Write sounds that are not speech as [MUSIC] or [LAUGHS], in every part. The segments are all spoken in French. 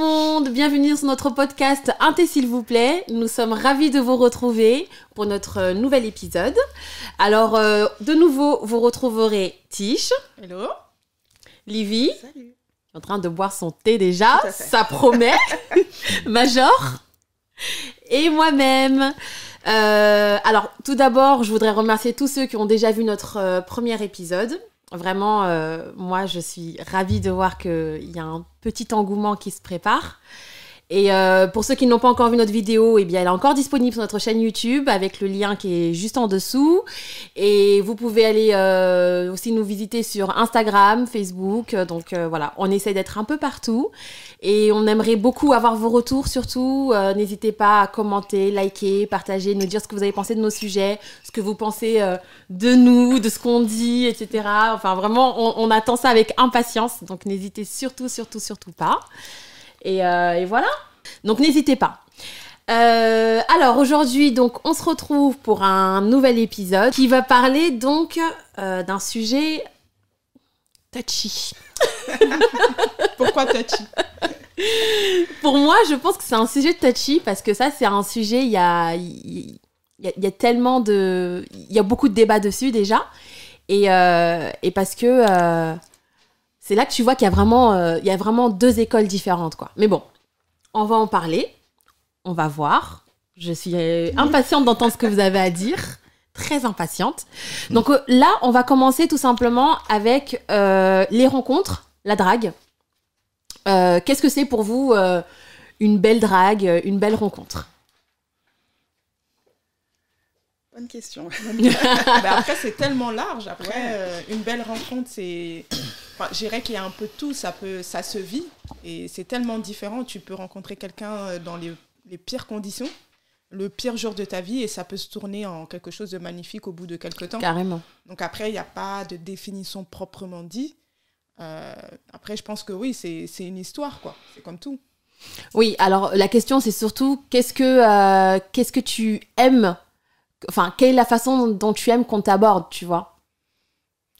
monde, bienvenue sur notre podcast Un thé s'il vous plaît. Nous sommes ravis de vous retrouver pour notre euh, nouvel épisode. Alors, euh, de nouveau, vous retrouverez Tish, Hello. Livy, Salut. en train de boire son thé déjà, ça promet, [LAUGHS] Major, et moi-même. Euh, alors, tout d'abord, je voudrais remercier tous ceux qui ont déjà vu notre euh, premier épisode. Vraiment, euh, moi, je suis ravie de voir qu'il y a un petit engouement qui se prépare. Et euh, pour ceux qui n'ont pas encore vu notre vidéo, eh bien, elle est encore disponible sur notre chaîne YouTube avec le lien qui est juste en dessous. Et vous pouvez aller euh, aussi nous visiter sur Instagram, Facebook. Donc euh, voilà, on essaie d'être un peu partout. Et on aimerait beaucoup avoir vos retours surtout. Euh, N'hésitez pas à commenter, liker, partager, nous dire ce que vous avez pensé de nos sujets, ce que vous pensez euh, de nous, de ce qu'on dit, etc. Enfin vraiment, on, on attend ça avec impatience. Donc n'hésitez surtout, surtout, surtout pas. Et, euh, et voilà. Donc n'hésitez pas. Euh, alors aujourd'hui, donc, on se retrouve pour un nouvel épisode qui va parler donc euh, d'un sujet touchy. [LAUGHS] Pourquoi touchy? Pour moi, je pense que c'est un sujet touchy parce que ça, c'est un sujet, il y a, y, a, il y a tellement de... Il y a beaucoup de débats dessus déjà. Et, euh, et parce que c'est là que tu vois qu'il y, a vraiment, euh, il y a vraiment deux écoles différentes. Quoi. Mais bon, on va en parler. On va voir. Je suis euh, impatiente d'entendre ce que vous avez à dire. Très impatiente. Donc euh, là, on va commencer tout simplement avec euh, les rencontres, la drague. Euh, Qu'est-ce que c'est pour vous euh, une belle drague, une belle rencontre? Bonne question. [LAUGHS] Bah, Après, c'est tellement large. Après, Ouais. euh, une belle rencontre, c'est. Enfin, je dirais qu'il y a un peu de tout. Ça, peut... ça se vit. Et c'est tellement différent. Tu peux rencontrer quelqu'un euh, dans les... les pires conditions, le pire jour de ta vie, et ça peut se tourner en quelque chose de magnifique au bout de quelques temps. Carrément. Donc après, il n'y a pas de définition proprement dit. Euh, après, je pense que oui, c'est c'est une histoire, quoi. C'est comme tout. Oui, alors la question c'est surtout qu'est-ce que euh, qu'est-ce que tu aimes Enfin, quelle est la façon dont tu aimes qu'on t'aborde, tu vois?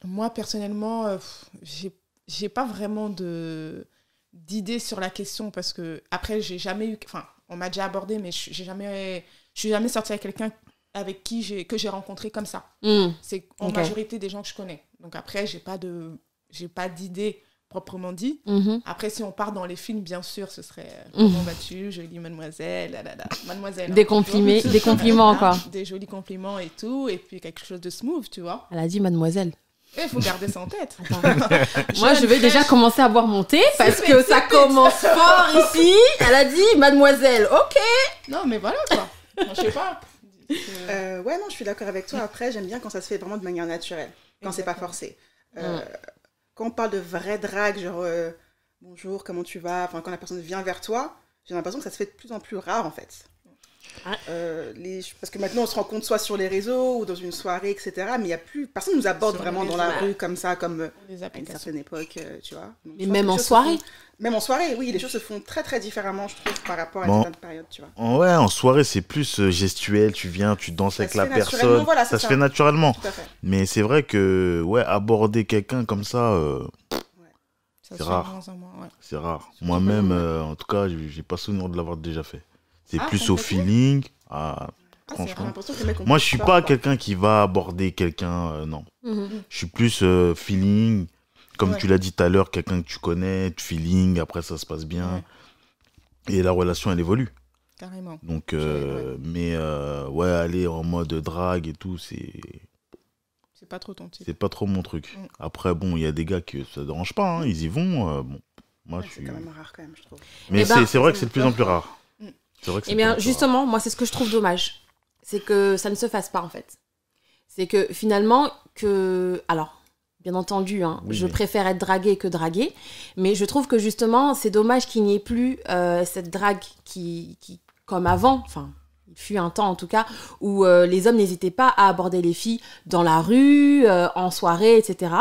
Moi, personnellement, euh, j'ai j'ai pas vraiment de d'idée sur la question parce que après j'ai jamais eu enfin on m'a déjà abordé mais je j'ai jamais je suis jamais sortie avec quelqu'un avec qui j'ai que j'ai rencontré comme ça Hmm. c'est en majorité des gens que je connais donc après j'ai pas de j'ai pas d'idée proprement dit Mhm. après si on part dans les films bien sûr ce serait euh, Mhm. comment vas-tu jolie mademoiselle là, là, là. mademoiselle Des hein, des compliments quoi. des jolis compliments et tout et puis quelque chose de smooth tu vois Elle a dit mademoiselle. Il faut garder ça en tête [LAUGHS] Moi, je vais déjà commencer à boire mon thé parce que ça commence fort ici. Elle a dit mademoiselle. Ok. Non, mais voilà quoi. Moi, je sais pas. Euh, ouais, non, je suis d'accord avec toi. Après, j'aime bien quand ça se fait vraiment de manière naturelle, quand c'est pas forcé. Euh, Quand on parle de vraie drague, genre euh, bonjour, comment tu vas, enfin quand la personne vient vers toi, j'ai l'impression que ça se fait de plus en plus rare en fait. Ah. Euh, les... Parce que maintenant on se rencontre soit sur les réseaux ou dans une soirée, etc. Mais il y a plus. Personne nous aborde Sur vraiment dans la rue comme ça, comme euh, les à une certaine époque, euh, tu vois. Donc, Mais même en soirée. font- Même en soirée, oui, les choses se font très très différemment, je trouve, par rapport à Bon. certaines périodes, tu vois. En- Ouais, en soirée, c'est plus gestuel. Tu viens, tu danses Ça avec la personne. voilà, ça se fait naturellement. Tout à fait. Mais c'est vrai que, ouais, aborder quelqu'un comme ça, euh, C'est rare. ouais. c'est rare. Moi-même, euh, en tout cas, j'ai pas souvenir de l'avoir déjà fait. C'est Ah, plus au feeling. Ah, Ah, franchement. Moi, je suis pas quelqu'un qui va aborder quelqu'un, euh, non. Mhm. Je suis plus euh, feeling. Comme Ouais. tu l'as dit tout à l'heure, quelqu'un que tu connais, feeling, après ça se passe bien. Et la relation, elle évolue. Carrément. Donc, euh, mais euh, ouais, aller en mode drague et tout, c'est C'est pas trop ton type. c'est pas trop mon truc. Mm. Après, bon, il y a des gars que ça dérange pas, hein, ils y vont. euh, bon, moi, Ouais, je C'est quand même rare quand même, je trouve. Mais Eh ben, c'est c'est vrai que c'est de plus en plus rare. C'est vrai que c'est Eh bien, justement, moi, c'est ce que je trouve dommage. C'est que ça ne se fasse pas, en fait. C'est que finalement, que. Alors, bien entendu, hein, Oui, je mais- préfère être draguée que draguée. Mais je trouve que justement, c'est dommage qu'il n'y ait plus euh, cette drague qui, qui, comme avant, enfin. Il fut un temps en tout cas où euh, les hommes n'hésitaient pas à aborder les filles dans la rue, euh, en soirée, etc.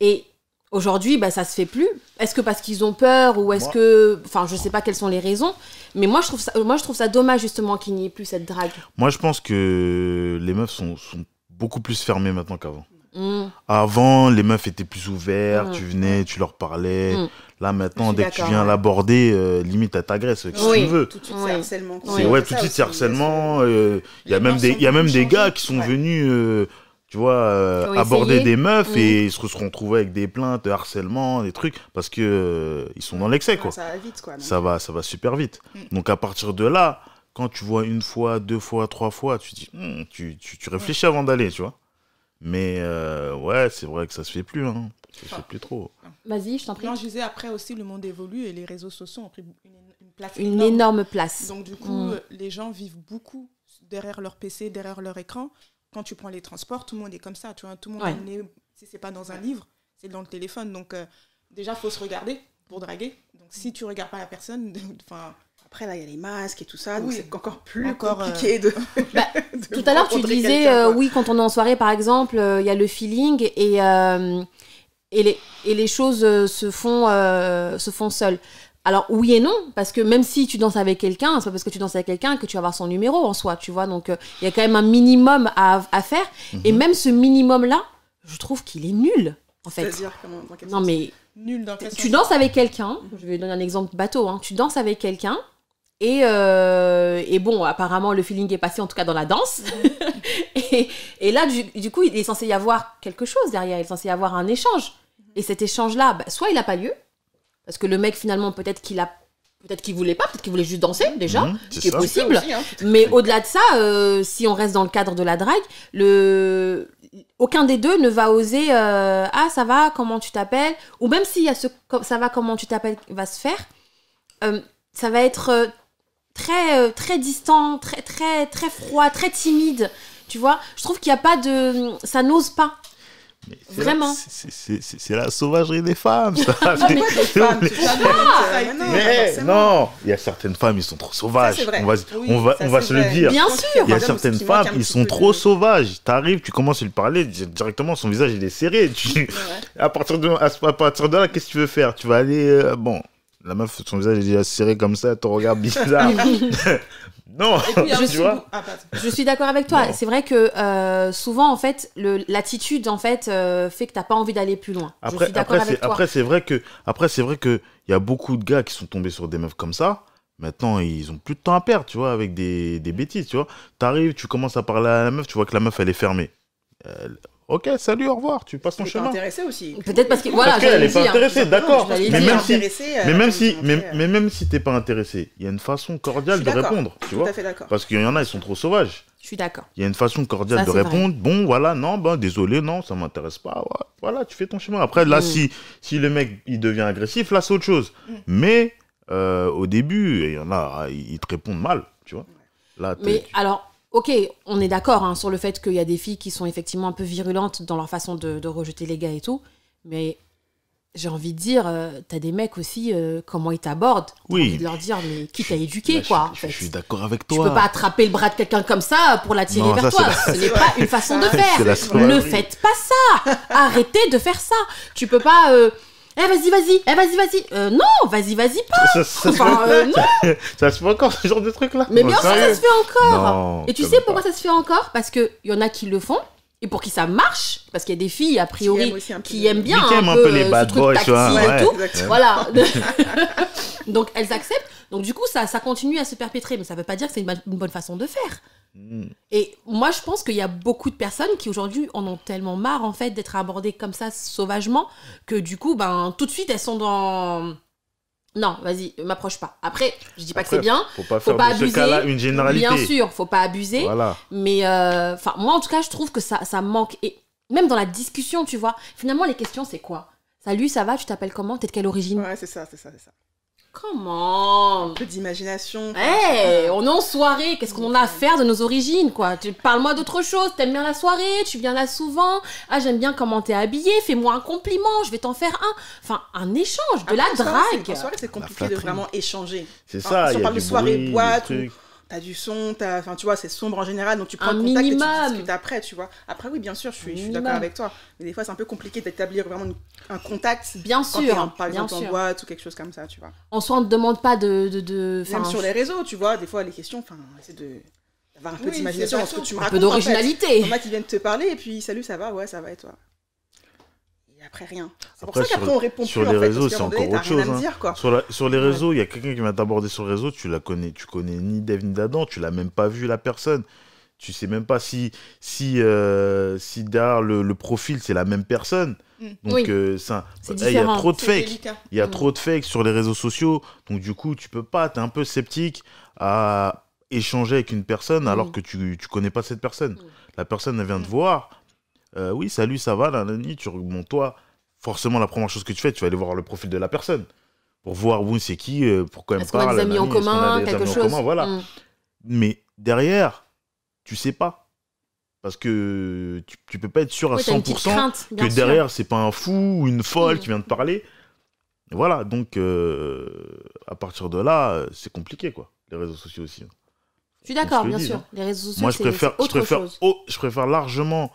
Et aujourd'hui, bah, ça se fait plus. Est-ce que parce qu'ils ont peur ou est-ce que, enfin, je sais pas quelles sont les raisons, mais moi je trouve ça, moi je trouve ça dommage justement qu'il n'y ait plus cette drague. Moi, je pense que les meufs sont, sont beaucoup plus fermées maintenant qu'avant. Mm. Avant, les meufs étaient plus ouvertes, Mm. tu venais, tu leur parlais. Mm. Là, maintenant, dès que tu viens ouais. l'aborder, euh, limite, elle t'agresse. Qu'est-ce que Oui. tu veux Tout de suite, Oui. c'est harcèlement. Oui. ouais, tout de suite, aussi, c'est il y a harcèlement. euh, Il y a même des, sont il y a même beaucoup des gars qui sont Ouais. venus, euh, tu vois, euh, aborder des meufs Mm. et ils se seront retrouvés avec des plaintes, harcèlement, des trucs, parce que euh, ils sont dans l'excès, Ouais, quoi. Ça va vite, quoi. Ça va, ça va super vite. Mm. Donc à partir de là, quand tu vois une fois, deux fois, trois fois, tu dis, Hmm, tu, tu, tu réfléchis avant d'aller, tu vois. Mais euh, ouais, c'est vrai que ça se fait plus, hein. Ça se fait plus trop. Vas-y, je t'en prie. Non, je disais, après aussi, le monde évolue et les réseaux sociaux ont pris une, une place Une énorme. énorme place. Donc, du coup, Mm. euh, les gens vivent beaucoup derrière leur PC, derrière leur écran. Quand tu prends les transports, tout le monde est comme ça. Tu vois, tout le monde Ouais. est né- si c'est pas dans un livre, c'est dans le téléphone. Donc, euh, déjà, faut se regarder pour draguer. Donc, si tu regardes pas la personne, [LAUGHS] enfin, Après, là, il y a les masques et tout ça, donc c'est encore plus Encore, euh, compliqué de. [LAUGHS] Bah, [LAUGHS] de Tout à l'heure, tu disais, euh, oui, quand on est en soirée, par exemple, euh, il y a le feeling et, euh, et, les, et les choses euh, se, font, euh, se font seules. Alors, oui et non, parce que même si tu danses avec quelqu'un, c'est pas parce que tu danses avec quelqu'un que tu vas avoir son numéro en soi, tu vois. Donc, euh, il y a quand même un minimum à, à faire. Et Mhm. même ce minimum-là, je trouve qu'il est nul, en fait. C'est-à-dire, comment, dans quel Non, sens mais nul dans tu danses avec quelqu'un, je vais donner un exemple bateau, hein. tu danses avec quelqu'un, et, euh, et bon, apparemment le feeling est passé en tout cas dans la danse. [LAUGHS] et, et là, du, du coup, il est censé y avoir quelque chose derrière, il est censé y avoir un échange. Et cet échange-là, bah, soit il n'a pas lieu, parce que le mec finalement, peut-être qu'il a. Peut-être qu'il voulait pas, peut-être qu'il voulait juste danser déjà, Mhm, ce c'est qui est possible. aussi, hein, Mais au-delà de ça, euh, si on reste dans le cadre de la drague, le... aucun des deux ne va oser euh, Ah, ça va, comment tu t'appelles? Ou même s'il y a ce Ça va, comment tu t'appelles va se faire, euh, ça va être euh, très, euh, très distant, très, très, très froid, très timide. Tu vois? Je trouve qu'il n'y a pas de. Ça n'ose pas. Mais c'est Vraiment. la- c'est- c'est- C'est c'est la sauvagerie des femmes, ça. [LAUGHS] [LAUGHS] Femmes, mais non, Mais forcément. non, il y a certaines femmes, ils sont trop sauvages. Ça, c'est vrai. On va, Oui, on va, ça, on va se le dire. Bien sûr. Il y a certaines femmes, ils sont trop de- sauvages. T'arrives, tu commences à lui parler, di- directement son visage il est serré. [LAUGHS] Tu- Ouais. à, partir de, à, à partir de là, qu'est-ce que tu veux faire? Tu vas aller. euh, bon, la meuf, son visage il est déjà serré comme ça, te regarde bizarre. Non, Et puis, [LAUGHS] tu vois beaucoup- Ah. Je suis d'accord avec toi. C'est vrai que euh, souvent, en fait, l'attitude en fait, euh, fait que t'as pas envie d'aller plus loin. je Après, suis d'accord après, avec c'est, toi. après, c'est vrai que, après, c'est vrai que il y a beaucoup de gars qui sont tombés sur des meufs comme ça. Maintenant, ils ont plus de temps à perdre, tu vois, avec des, des bêtises, tu vois. T'arrives, tu commences à parler à la meuf, tu vois que la meuf, elle est fermée. Elle- Ok, salut, au revoir, tu passes ton Elle est pas chemin. intéressée aussi. Peut-être parce que voilà, Parce qu'elle j'allais est pas dire. intéressée, d'accord. Mais même si, mais elle même si, mais, euh, même si t'es pas intéressé, il y a une façon cordiale de répondre, tu vois. Parce qu'il y en a, ils sont trop sauvages. Je suis d'accord. Il y a une façon cordiale Ça, de vrai. répondre. Bon, voilà, non, ben désolé, non, ça m'intéresse pas. ouais, Voilà, tu fais ton chemin. Après, là, Mm. si, si le mec il devient agressif, là, c'est autre chose. Mm. Mais euh, au début, il y en a, ils te répondent mal, tu vois. Là, Mais alors, ok, on est d'accord hein, sur le fait qu'il y a des filles qui sont effectivement un peu virulentes dans leur façon de, de rejeter les gars et tout. Mais j'ai envie de dire, euh, t'as des mecs aussi, euh, comment ils t'abordent. Oui. envie de leur dire, mais qui t'a éduqué, Là, je- quoi. en Je, fait. je suis d'accord avec Tu toi. peux pas attraper le bras de quelqu'un comme ça pour l'attirer vers ça, toi. Ce n'est pas une façon de [LAUGHS] faire. Ne faites pas ça. Arrêtez de faire ça. Tu peux pas. euh, Eh vas-y, vas-y, eh vas-y, vas-y. Euh, non, vas-y, vas-y pas. Ça, ça se fait, Enfin, euh, non. [LAUGHS] ça se fait encore ce genre de truc là Mais bien sûr, ça se fait encore. Non, Et tu sais pourquoi pas. ça se fait encore? Parce qu'il y en a qui le font, et pour qui ça marche, parce qu'il y a des filles, a priori, aiment aussi un peu qui aiment bien Qui aiment un peu les ce bad truc boys, tu vois, tactile ouais. et tout. Exactement. Voilà. [LAUGHS] [LAUGHS] Donc elles acceptent. Donc du coup, ça, ça continue à se perpétrer, mais ça veut pas dire que c'est une, bonne façon de faire. Mm. Et moi, je pense qu'il y a beaucoup de personnes qui aujourd'hui en ont tellement marre en fait d'être abordées comme ça sauvagement que du coup, ben tout de suite elles sont dans non, vas-y, m'approche pas. Après, je dis pas que c'est bien. Faut pas Faut faire pas de ce abuser. cas-là une généralité. Bien sûr, faut pas abuser. Voilà. Mais euh, enfin, moi en tout cas, je trouve que ça, ça manque. Et même dans la discussion, tu vois, finalement, les questions, c'est quoi? Salut, ça va? Tu t'appelles comment? T'es de quelle origine? Ouais, c'est ça, c'est ça, c'est ça. Comment Un peu d'imagination. Eh, on est en soirée, qu'est-ce qu'on en a à faire de nos origines, quoi? Tu parles-moi d'autre chose, t'aimes bien la soirée, tu viens là souvent, ah j'aime bien comment t'es habillé, fais-moi un compliment, je vais t'en faire un. Enfin, un échange, de la Après, soirée, c'est- drague. En soirée, c'est compliqué de flatterie. vraiment échanger. C'est Enfin, ça, si on il y a parle du de soirée, bruit, boîte des trucs. T'as du son, t'as, enfin, tu vois, c'est sombre en général, donc tu prends Un le contact et tu discutes après, tu vois. Après, oui, bien sûr, je suis, je suis Minimum. d'accord avec toi. Mais des fois, c'est un peu compliqué d'établir vraiment une- un contact Bien quand sûr, en- par bien exemple, en sûr. boîte ou quelque chose comme ça, tu vois. En soi, on ne te demande pas de... de, de- Même sur les réseaux, tu vois, des fois, les questions, enfin, c'est de d'avoir un peu Oui, d'imagination ce que tu me un peu en fait. d'originalité. Il y en a qui viennent te parler et puis salut, ça va, ouais, ça va et toi? Et après, rien. C'est pour ça qu'après, sur- on répond sur plus, les fait, réseaux, c'est donné, encore autre chose, hein. dire, quoi. Sur, la- sur les réseaux, il y a quelqu'un qui vient t'aborder sur les réseaux, tu la connais, tu connais ni d'Ève ni d'Adam, tu l'as même pas vu la personne. Tu sais même pas si, si, euh, si derrière le, le profil, c'est la même personne. Mm. Donc, Oui. euh, ça- eh, il y a trop de fakes. Il y a Mm. trop de fakes sur les réseaux sociaux. Donc, du coup, tu peux pas. Tu es un peu sceptique à échanger avec une personne alors Mm. que tu, tu connais pas cette personne. La personne, elle vient te voir. Euh, oui, salut, ça va, la nani. Tu bon, toi, forcément, la première chose que tu fais, tu vas aller voir le profil de la personne pour voir où c'est qui, euh, pourquoi elle me Est-ce qu'on a parle. des amis en nanani, commun, quelque chose commun, voilà. Mm. Mais derrière, tu sais pas. Parce que tu, tu peux pas être sûr à Oui, t'as une petite 100% crainte, que sûr. derrière, c'est pas un fou ou une folle Mm. qui vient te parler. Et voilà, donc euh, à partir de là, c'est compliqué, quoi. Les réseaux sociaux aussi. hein. Je suis d'accord, bien dit, sûr. hein. Les réseaux sociaux, Moi, je c'est préfère, je, autre préfère, chose. oh, je préfère largement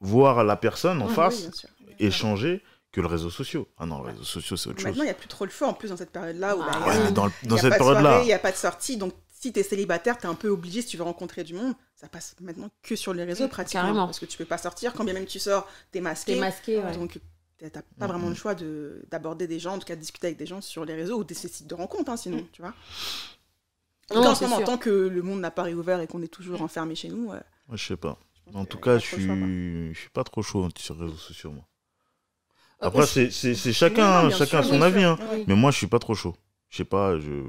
voir la personne en Oui, face, oui, bien sûr. échanger, que le réseau social. Ah non, les réseaux sociaux, c'est autre chose. Maintenant, il n'y a plus trop le feu en plus dans cette période-là. où, bah, Ah, Ouais, dans, cette période-là. Il n'y a pas de sortie. Donc, si tu es célibataire, tu es un peu obligé, si tu veux rencontrer du monde, ça passe maintenant que sur les réseaux pratiquement. carrément. Parce que tu peux pas sortir. Quand bien même tu sors, tu es masqué. T'es masqué, ouais. Donc, t'as t'as pas vraiment le choix de- d'aborder des gens, en tout cas de discuter avec des gens sur les réseaux ou des sites de rencontres, hein, sinon, tu vois. En Non, ce moment, tant que le monde n'a pas réouvert et qu'on est toujours enfermé chez nous, euh, Ouais, je sais pas. En tout cas, je suis, je suis pas trop chaud sur les réseaux sociaux, moi. Euh, Après, c'est Oui, chacun, chacun sûr, son avis, hein. Oui. Mais moi, je suis pas trop chaud. Je sais pas, je...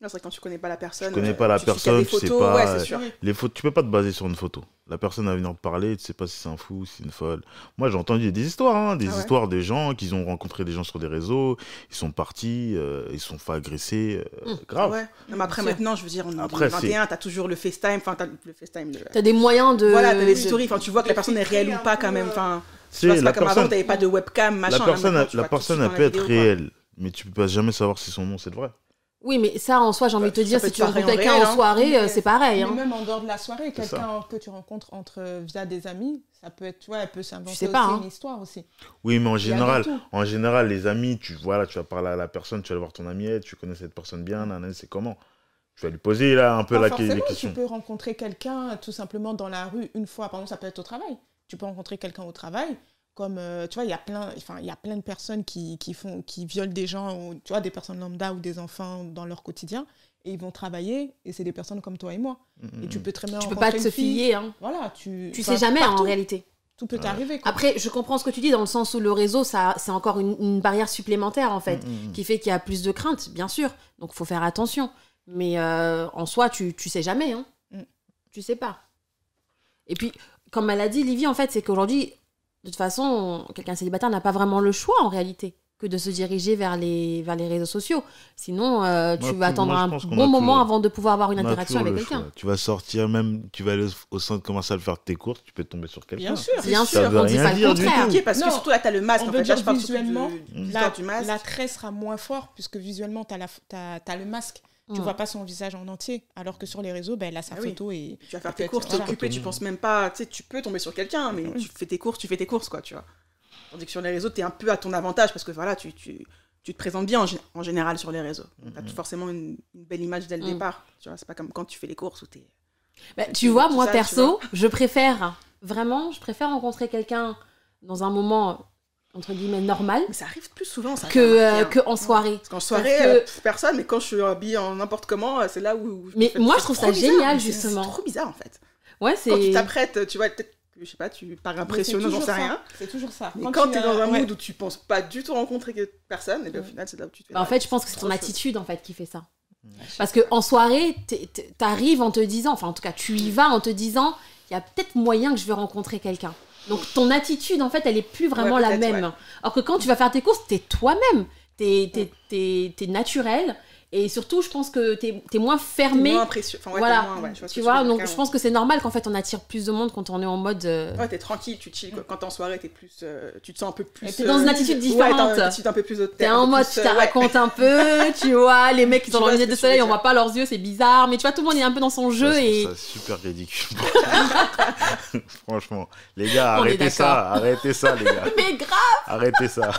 Non, c'est vrai que quand tu connais pas la personne. Je connais euh, pas la tu personne, tu sais pas, Ouais, euh, sûr. Les photos, tu peux pas te baser sur une photo. La personne va venir te parler, tu sais pas si c'est un fou, si c'est une folle. Moi, j'ai entendu des histoires, hein, des Ah ouais. histoires des gens qui ont rencontré des gens sur des réseaux, ils sont partis, euh, ils se sont fait agresser, euh, Mmh. grave. Ouais. Non, mais après, maintenant, je veux dire, on est en Après, 2021, t'as toujours le FaceTime, enfin, t'as le FaceTime. le- T'as des moyens de. Voilà, t'as des de- stories, enfin, tu vois que la personne est réelle ou pas quand même. Enfin, tu C'est pas comme avant, personne, t'avais pas de webcam, machin. la là, personne, maintenant, tu la personne elle peut être réelle, mais tu peux pas jamais savoir si son nom c'est le vrai. Oui, mais ça, en soi, j'ai envie de te Ça dire, si tu rencontres en quelqu'un en hein. soirée, euh, c'est pareil. Mais Hein. même en dehors de la soirée, quelqu'un que tu rencontres entre, via des amis, ça peut être, tu vois, elle peut s'inventer sais aussi pas, hein. une histoire aussi. Oui, mais en général, en général, les amis, tu voilà, tu vas parler à la personne, tu vas aller voir ton ami, tu connais cette personne bien, nanana, c'est comment? Tu vas lui poser là un peu la, forcément, les tu peux rencontrer quelqu'un tout simplement dans la rue une fois. Par exemple, ça peut être au travail. Tu peux rencontrer quelqu'un au travail. Comme, euh, tu vois, il y a plein, enfin, il y a plein de personnes qui, qui font, qui violent des gens, ou, tu vois, des personnes lambda ou des enfants dans leur quotidien. Et ils vont travailler, et c'est des personnes comme toi et moi. Mm, Et tu peux très bien Tu peux pas te fille. fier. Hein. Voilà, tu. Tu sais jamais, hein, en réalité. Tout peut Ouais. t'arriver. quoi. Après, je comprends ce que tu dis dans le sens où le réseau, ça, c'est encore une, une barrière supplémentaire, en fait, mm, mm, mm. qui fait qu'il y a plus de crainte, bien sûr. Donc, faut faire attention. Mais euh, en soi, tu, tu sais jamais. Hein. Mm. Tu sais pas. Et puis, comme elle a dit, Livy, en fait, c'est qu'aujourd'hui, de toute façon, quelqu'un célibataire n'a pas vraiment le choix, en réalité, que de se diriger vers les, vers les réseaux sociaux. Sinon, euh, tu Moi, vas attendre moi, un bon moment toujours- avant de pouvoir avoir une interaction avec quelqu'un. Tu vas sortir même, tu vas aller au- centre, commencer à le faire tes courses, tu peux tomber sur quelqu'un. Bien sûr. Bien Ça sûr, veut on dit rien pas le dire du contraire. tout. Ok, parce que Non. surtout là, t'as le masque. On En veut fait, là, dire surtout visuellement, du- La, du masque. L'attrait sera moins fort puisque visuellement, tu as, le masque. Tu Mm. vois pas son visage en entier. Alors que sur les réseaux, ben, elle a sa Ah oui. photo et. Tu vas faire tes courses, t'es occupé, tu penses même pas, tu sais, tu peux tomber sur quelqu'un, mais tu fais tes courses, tu fais tes courses, quoi, tu vois. Tandis que sur les réseaux, t'es un peu à ton avantage parce que voilà, tu, tu, tu te présentes bien en, gé- en général sur les réseaux. T'as Mhm. forcément une, une belle image dès le Mm. départ, tu vois. C'est pas comme quand tu fais les courses où t'es. Bah, tu vois, moi ça, perso, je préfère vraiment, je préfère rencontrer quelqu'un dans un moment entre guillemets normal Mais ça arrive plus souvent, ça. que, j'ai euh, que en soirée. Parce qu'en soirée, parce que- euh, personne, mais quand je suis habillée en n'importe comment, euh, c'est là où. Mais moi, c'est je trouve ça bizarre, génial, c'est- justement. C'est trop bizarre en fait. Ouais, Quand tu c'est. t'apprêtes, tu vois, peut-être, je sais pas, tu parais c'est impressionnant, j'en sais rien. C'est toujours ça. Mais quand tu as- dans un ouais. mood où tu penses pas du tout rencontrer personne, et bien au final, c'est là où tu te fais. Bah, en fait, je pense que c'est ton attitude en fait qui fait ça. Parce que en soirée, t'arrives en te disant, enfin en tout cas, tu y vas en te disant, il y a peut-être moyen que je vais rencontrer quelqu'un. Donc ton attitude, en fait, elle est plus vraiment Ouais, la même. ouais. Alors que quand tu vas faire tes courses, t'es toi-même, t'es t'es- t'es- t'es naturel, et surtout, je pense que t'es es moins T'es fermé. moins impression- enfin, ouais, voilà, t'es moins- ouais, je vois tu vois. veux Donc je pense que c'est normal qu'en fait on attire plus de monde quand on est en mode. euh, Ouais, t'es tranquille, tu chill. quoi. Quand t'es en soirée, t'es plus, euh, tu te sens un peu plus. t'es dans une attitude Ouais, différente. t'as une attitude un peu plus T'es en mode, tu te racontes un peu, [LAUGHS] tu vois, les mecs qui les ce lunettes de soleil, on voit pas leurs yeux, c'est bizarre, mais tu vois, tout le monde est un peu dans son jeu Ça, je et. trouve ça super ridicule. [LAUGHS] Franchement, les gars, On arrêtez ça, arrêtez ça, les gars. [LAUGHS] Mais grave Arrêtez ça.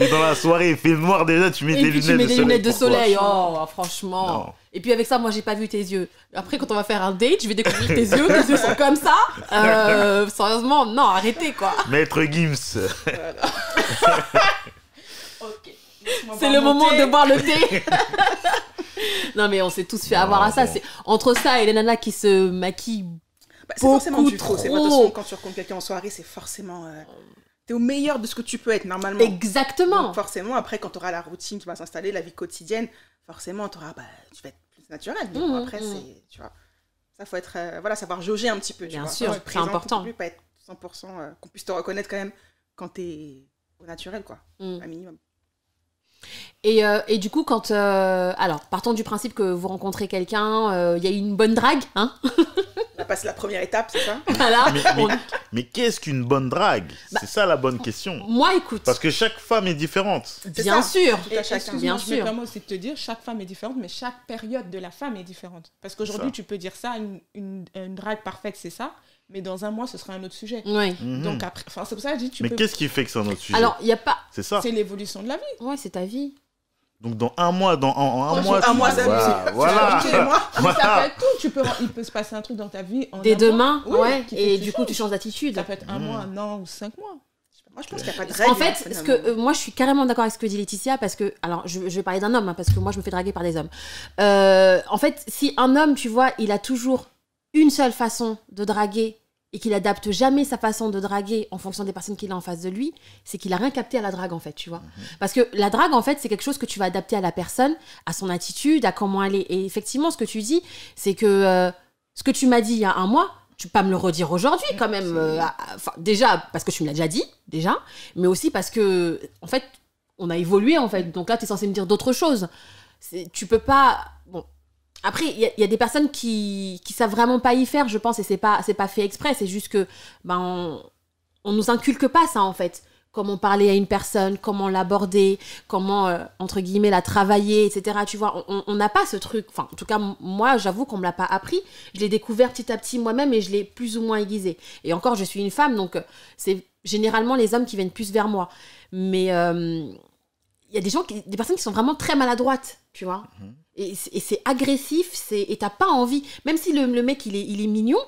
T'es dans la soirée, il fait noir déjà, tu mets Et des puis lunettes tu mets de des soleil. lunettes de soleil. Oh, franchement. Non. Et puis avec ça, moi, j'ai pas vu tes yeux. Après, quand on va faire un date, je vais découvrir tes yeux. Tes yeux sont comme ça. Euh, sérieusement, non, arrêtez quoi. Maître Gims. [LAUGHS] C'est le moment de boire le thé. [LAUGHS] non, mais on s'est tous fait avoir à ça. bon. C'est entre ça et les nanas qui se maquillent. Bah, c'est forcément Beaucoup du faux. C'est pas trop. de toute façon, quand tu rencontres quelqu'un en soirée, c'est forcément. euh, T'es au meilleur de ce que tu peux être normalement. Exactement. Donc forcément, après, quand tu auras la routine qui va s'installer, la vie quotidienne, forcément, t'auras- bah, tu vas être plus naturel. Mais bon, Mhm, après, mhm. c'est. Tu vois. Ça, faut être. euh, voilà, savoir jauger un petit peu. tu Bien vois. sûr, c'est important. plus, pas être 100%. euh, qu'on puisse te reconnaître quand même quand t'es au naturel, quoi. Mm. Un minimum. Et, euh, et du coup, quand. euh, alors, partons du principe que vous rencontrez quelqu'un, euh, il y a eu une bonne drague, hein? On a passé la première étape, c'est ça? Voilà. Mais, mais- mais qu'est-ce qu'une bonne drague? Bah, C'est ça la bonne question. Moi, écoute, Parce que chaque femme est différente. Bien ça. sûr. Tout à chacun. Bien je sûr. permets aussi de te dire, chaque femme est différente, mais chaque période de la femme est différente. Parce qu'aujourd'hui, tu peux dire ça, une, une, une drague parfaite, c'est ça, mais dans un mois, ce sera un autre sujet. Oui. Mhm. Donc après, enfin, c'est pour ça que je dis, tu mais peux... qu'est-ce qui fait que c'est un autre sujet? Alors, il n'y a pas. C'est ça. C'est l'évolution de la vie. Ouais, c'est ta vie. Donc dans un mois, dans en, en un Moi, mois, un tu- mois, ça- voilà, c'est- voilà. [LAUGHS] ça peut [LAUGHS] Voilà. être tout. Tu peux, il peut se passer un truc dans ta vie en Dès mois. demain, Oui, ouais. Et du coup, tu changes d'attitude. Ça peut être un Mhm. mois, un an ou cinq mois. Moi, je pense qu'il n'y a pas de règle. En fait, ce que, euh, moi, je suis carrément d'accord avec ce que dit Laetitia parce que, alors, je, je vais parler d'un homme hein, parce que moi, je me fais draguer par des hommes. Euh, en fait, si un homme, tu vois, il a toujours une seule façon de draguer et qu'il adapte jamais sa façon de draguer en fonction des personnes qu'il a en face de lui, c'est qu'il a rien capté à la drague en fait, tu vois. Parce que la drague en fait, c'est quelque chose que tu vas adapter à la personne, à son attitude, à comment elle est. Et effectivement, ce que tu dis, c'est que euh, ce que tu m'as dit il y a un mois, tu peux pas me le redire aujourd'hui quand même. euh, enfin, déjà parce que tu me l'as déjà dit, déjà, mais aussi parce que en fait, on a évolué en fait. Donc là, tu es censé me dire d'autres choses. Tu peux pas. Après, il y, a- des personnes qui, qui savent vraiment pas y faire, je pense, et c'est pas, pas fait exprès. C'est juste que, ben, on, on nous inculque pas ça en fait. Comment parler à une personne, comment l'aborder, comment, euh, entre guillemets, la travailler, etc. Tu vois, on- n'a pas ce truc. Enfin, en tout cas, moi, j'avoue qu'on me l'a pas appris. Je l'ai découvert petit à petit moi-même et je l'ai plus ou moins aiguisé. Et encore, je suis une femme, donc euh, c'est généralement les hommes qui viennent plus vers moi. Mais euh, il y a des gens, qui, des personnes qui sont vraiment très maladroites, tu vois. Mhm. Et, c'est- et c'est agressif, c'est, et t'as pas envie. Même si le, le mec, il est, il est mignon,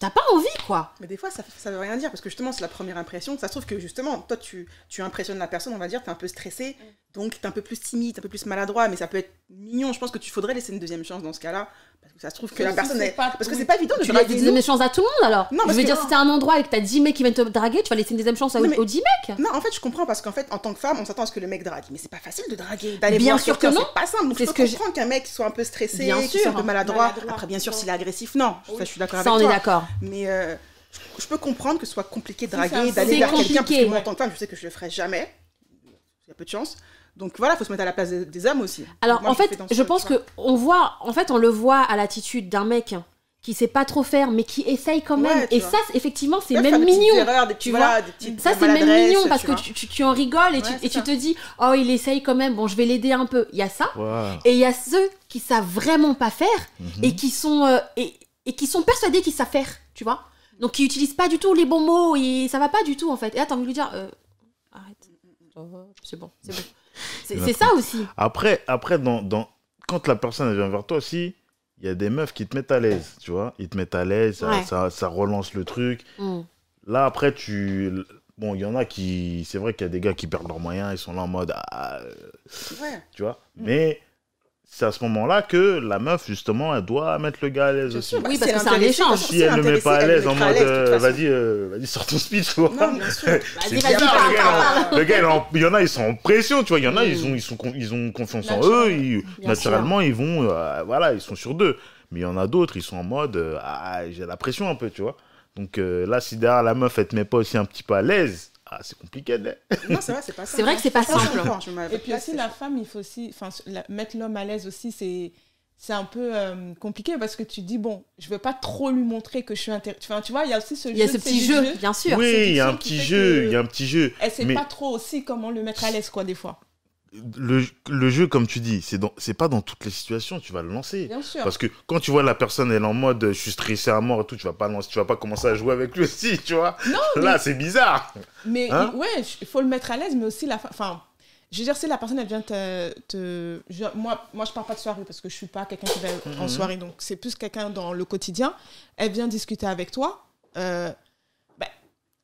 t'as pas envie, quoi. Mais des fois, ça, ça veut rien dire parce que justement, c'est la première impression. Ça se trouve que justement, toi, tu, tu impressionnes la personne, on va dire, t'es un peu stressé, donc t'es un peu plus timide, un peu plus maladroit, mais ça peut être mignon. Je pense que tu faudrait laisser une deuxième chance dans ce cas-là parce que ça se trouve que la personne est. pas- Parce que c'est pas évident de Tu draguer nous. deuxième chance à tout le monde, alors. Non, je veux que- dire, si t'as un endroit et que t'as 10 mecs qui viennent te draguer, tu vas laisser une deuxième chance à- Oui, mais- aux 10 mecs? Non, en fait, je comprends parce qu'en fait, en tant que femme, on s'attend à ce que le mec drague. Mais c'est pas facile de draguer, d'aller Bien voir sûr que non. c'est pas simple. Donc je peux que comprendre qu'un mec soit un peu stressé, Bien qu'il sûr. soit un peu maladroit. Maladroit. Après, bien sûr, s'il est agressif, non. Oui. Ça, je suis d'accord Ça, on avec est toi. d'accord. Mais euh, je- peux comprendre que ce soit compliqué de draguer, d'aller vers quelqu'un, parce que moi, en tant que femme, je sais que je le ferai jamais. Il y a peu de chance. Donc voilà, il faut se mettre à la place des, des hommes aussi. Alors, Moi, en fait, je pense que on voit, en fait, on le voit à l'attitude d'un mec qui sait pas trop faire, mais qui essaye quand même. Ouais, et vois. ça, effectivement, c'est même faire des petites mignon. erreurs, des tu petits- voilà, des petites Ça, c'est même mignon parce tu que tu, tu- en rigoles et, tu, et tu te dis, oh, il essaye quand même, bon, je vais l'aider un peu. Il y a ça. Et il y a ceux qui savent vraiment pas faire Mhm. et qui sont euh, et, et qui sont persuadés qu'ils savent faire, tu vois. Donc qui utilisent pas du tout les bons mots et ça va pas du tout en fait. Et là t'as envie de lui dire euh, arrête. Oh, c'est bon, c'est bon. C'est ça aussi. Après, après dans, dans, quand la personne vient vers toi aussi, il y a des meufs qui te mettent à l'aise, tu vois. Ils te mettent à l'aise, Ouais. ça, ça relance le truc. Mm. Là, après, tu. Bon, il y en a qui. C'est vrai qu'il y a des gars qui perdent leurs moyens, ils sont là en mode. Ah, euh, Ouais. tu vois. Mm. Mais c'est à ce moment-là que la meuf, justement, elle doit mettre le gars à l'aise aussi. sûr, bah, Oui, si parce elle que est c'est un échange. Si elle ne met pas à l'aise en mode. euh, vas-y, euh, vas-y, sors ton speech, tu vois. Non, bien sûr. [LAUGHS] Vas-y, vas-y, parle, le gars, il, est en- il y en a, ils sont en pression, tu vois. Il y en a, ils, ont, ils, sont, ils ont confiance en eux. naturellement, ils vont. euh, voilà, ils sont sur deux. Mais il y en a d'autres, ils sont en mode. euh, ah, j'ai la pression un peu, tu vois. Donc euh, là, si derrière la meuf, elle te met pas aussi un petit peu à l'aise, ah, c'est compliqué. là. Non, c'est vrai, c'est pas [LAUGHS] ça. C'est vrai que c'est pas simple. Et puis place, aussi, la chaud. femme, il faut aussi. Enfin, la- mettre l'homme à l'aise aussi, c'est. C'est un peu euh, compliqué parce que tu dis, bon, je veux pas trop lui montrer que je suis intéressée. Enfin, tu vois, il y a aussi ce Il y a jeu ce petit jeu, bien sûr. Oui, il y a un petit jeu, il y a un petit jeu. Elle sait Mais- pas trop aussi comment le mettre à l'aise, quoi, des fois. Le, le jeu, comme tu dis, c'est dans- c'est pas dans toutes les situations, tu vas le lancer. Bien sûr. Parce que quand tu vois la personne, elle est en mode je suis stressé à mort et tout, tu vas pas lancer, tu vas pas commencer à jouer avec lui aussi, tu vois. Non, [LAUGHS] Là, c'est bizarre. Mais Hein il- ouais, il faut le mettre à l'aise, mais aussi la fa- Enfin, Je veux dire, si la personne, elle vient te. te- je- moi, moi, je parle pas de soirée parce que je suis pas quelqu'un qui va en Mhm. soirée. Donc, c'est plus quelqu'un dans le quotidien. Elle vient discuter avec toi. euh, ben,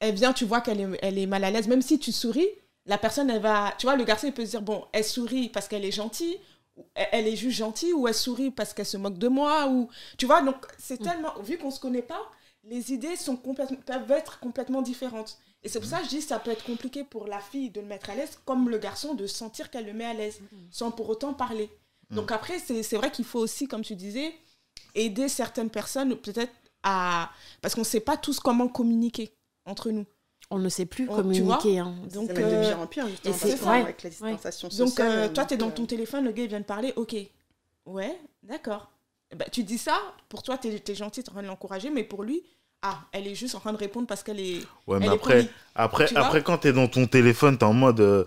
elle vient, tu vois qu'elle est, elle est mal à l'aise. Même si tu souris, la personne, elle va. Tu vois, le garçon, il peut se dire bon, elle sourit parce qu'elle est gentille. ou Elle est juste gentille ou elle sourit parce qu'elle se moque de moi ou tu vois donc c'est tellement vu qu'on se connaît pas les idées sont complètement peuvent être complètement différentes et c'est pour ça que je dis que ça peut être compliqué pour la fille de le mettre à l'aise, comme le garçon de sentir qu'elle le met à l'aise, sans pour autant parler. Donc après, c'est c'est vrai qu'il faut aussi, comme tu disais, aider certaines personnes peut-être à... Parce qu'on ne sait pas tous comment communiquer entre nous. On ne sait plus Oh, tu communiquer. hein. Donc, ça va euh, pire en pire, justement, c'est- ouais, avec la distanciation donc sociale. euh, toi, donc, tu es dans euh, ton téléphone, le gars, il vient de parler, ok. Ouais, d'accord. Ben, tu dis ça, pour toi, tu es, gentil, tu es en train de l'encourager, mais pour lui, ah, elle est juste en train de répondre parce qu'elle est... Ouais, mais Elle est après, après, Tu après quand t'es dans ton téléphone, t'es en mode. euh,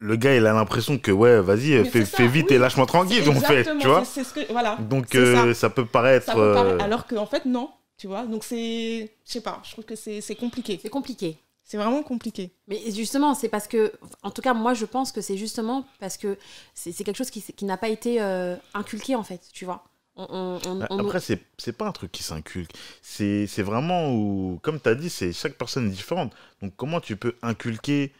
le gars, il a l'impression que, ouais, vas-y, fais, vite oui. et lâche-moi tranquille, en fait, tu vois. ce que, voilà. Donc, euh, ça. peut paraître. Ça peut paraître- euh, Alors qu'en fait, non. Tu vois Donc, c'est. Je sais pas. Je trouve que c'est c'est compliqué. C'est compliqué. C'est vraiment compliqué. Mais justement, c'est parce que, en tout cas, moi, je pense que c'est justement parce que c'est quelque chose qui, qui n'a pas été euh, inculqué, en fait, tu vois. On, on- on- on- Après, c'est c'est pas un truc qui s'inculque. C'est c'est vraiment où, comme tu as dit, c'est chaque personne est différente. Donc, comment tu peux inculquer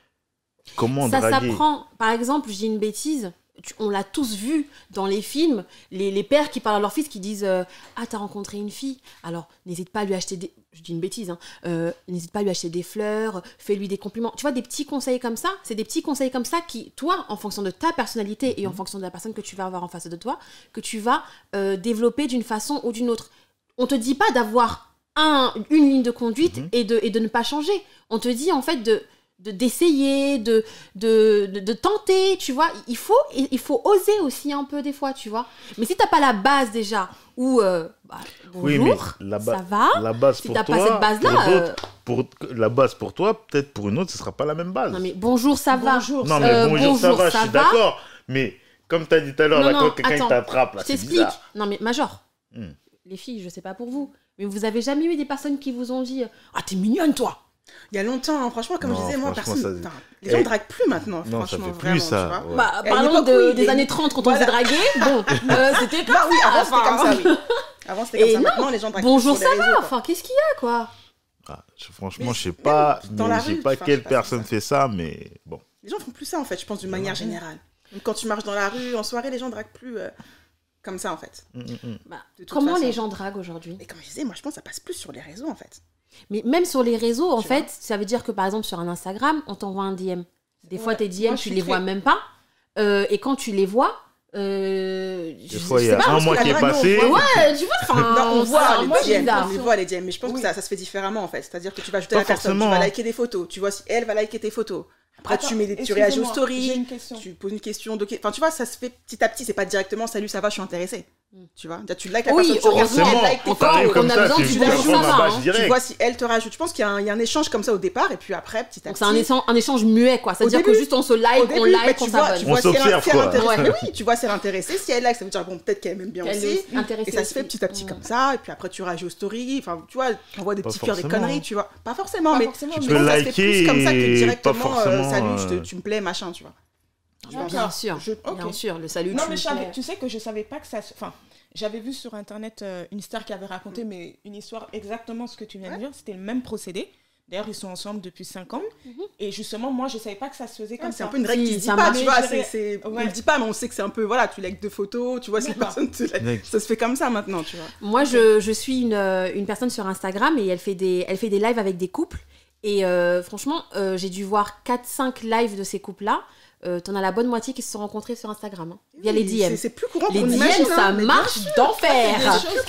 comment ça draguer? s'apprend. Par exemple, je dis une bêtise. On l'a tous vu dans les films, les, les pères qui parlent à leur fils qui disent euh, Ah, t'as rencontré une fille Alors, n'hésite pas à lui acheter des. Je dis une bêtise, hein. Euh, n'hésite pas à lui acheter des fleurs, fais-lui des compliments. Tu vois, des petits conseils comme ça, c'est des petits conseils comme ça qui, toi, en fonction de ta personnalité et en fonction de la personne que tu vas avoir en face de toi, que tu vas euh, développer d'une façon ou d'une autre. On te dit pas d'avoir un, une ligne de conduite Mhm. et, de, et de ne pas changer. On te dit en fait de- d'essayer, de, de, de, de tenter, tu vois. Il faut, il faut oser aussi un peu des fois, tu vois. Mais si t'as pas la base déjà, ou euh, bah, Oui, bonjour, mais la, ça va. la base Si pour t'as toi, pas cette base-là, pour euh, pour la base pour toi, peut-être pour une autre, ce sera pas la même base. non mais bonjour, ça va. Bonjour. Non, mais Euh, bonjour, ça va, ça je suis va d'accord. Mais comme tu as dit tout à l'heure, quand quelqu'un t'attrape, là, Je c'est bizarre. Non mais Major, Hmm. les filles, je sais pas pour vous, mais vous avez jamais eu des personnes qui vous ont dit Ah, t'es mignonne toi Il y a longtemps, hein, franchement, comme Non, je disais, moi, personne. ça- Les gens Eh, draguent plus maintenant, Non, ça franchement, fait vraiment, plus ça. tu vois. ouais. Bah, parlons l'époque, de- oui, des années 30 quand on s'est dragué. Bon, [LAUGHS] euh, c'était comme Bah oui, ça. avant c'était enfin. comme ça, oui. Avant c'était Et comme ça, non, maintenant les gens draguent Bonjour, ça va. Enfin, qu'est-ce qu'il y a quoi? Ah, je- franchement, Mais je sais pas, je quelle sais pas, personne c'est ça. fait ça, mais bon. Les gens font plus ça en fait, je pense d'une manière générale. Quand tu marches dans la rue, en soirée, les gens draguent plus euh, comme ça en fait. Mm, mm, mm. Bah, Comment façon. les gens draguent aujourd'hui? Et comme je disais, moi je pense que ça passe plus sur les réseaux en fait. Mais même sur les réseaux, en Tu fait, ça veut dire que par exemple sur un Instagram, on t'envoie un DM. Des fois, Ouais. tes DM, Moi, tu les très- vois même pas. Euh, et quand tu les vois, euh, Des je- fois, je il y sais a pas, un mois qui est passé. Ouais, tu vois, enfin, non, on c'est voit les DM, bizarre. on les voit les DM, mais je pense Oui. que ça, ça se fait différemment en fait. C'est-à-dire que tu vas ajouter Pas la personne, tu forcément, vas hein. liker des photos, tu vois si elle va liker tes photos. Après Attends, tu, mets des- tu réagis aux stories, tu poses une question, de... enfin tu vois, ça se fait petit à petit, c'est pas directement salut ça va, je suis intéressé. Mm. Tu vois, tu likes la Oui, personne, tu regardes si heureusement, elle like tes photos. on a ça, besoin tu tu reprends ça hein. Tu vois si elle te rajoute. Je pense qu'il y, a un- il y a un échange comme ça au départ, et puis après, petit à petit. c'est un, échange, un échange muet, quoi. C'est-à-dire que juste on se like, on like, tu on vois, s'abonne. tu vois si elle, intéressée. Oui, tu vois si elle est intéressée. Si elle like, ça veut dire bon, peut-être qu'elle m'aime bien aussi. Et ça se fait petit à petit Mm. comme ça, et puis après tu réagis aux stories, enfin tu vois, tu envoies des petits cœurs, des conneries, tu vois. Pas forcément, mais se fait liker plus comme ça que directement, euh, salut, euh, tu me plais, machin, tu vois. Bien sûr, Je- ok. bien sûr, le salut. Non, mais savais- tu sais que je savais pas que ça. se- Enfin, j'avais vu sur internet euh, une star qui avait raconté, mais une histoire exactement ce que tu viens de dire. C'était le même procédé. D'ailleurs, ils sont ensemble depuis 5 ans. Mhm. Et justement, moi, je savais pas que ça se faisait comme C'est ça. un peu une règle qui se dit pas, tu vois, c'est, c'est- on le dit pas, mais on sait que c'est un peu, voilà, tu likes deux photos, tu vois, si personne te like. Ça se fait comme ça maintenant, tu vois. Moi, je, je suis une, euh, une personne sur Instagram et elle fait des, elle fait des lives avec des couples. Et euh, franchement, euh, j'ai dû voir 4-5 lives de ces couples-là. Euh, T'en as la bonne moitié qui se sont rencontrés sur Instagram, hein, via les Oui, DM. C'est, c'est plus courant Les DM, imagine. ça hein, mais marche d'enfer.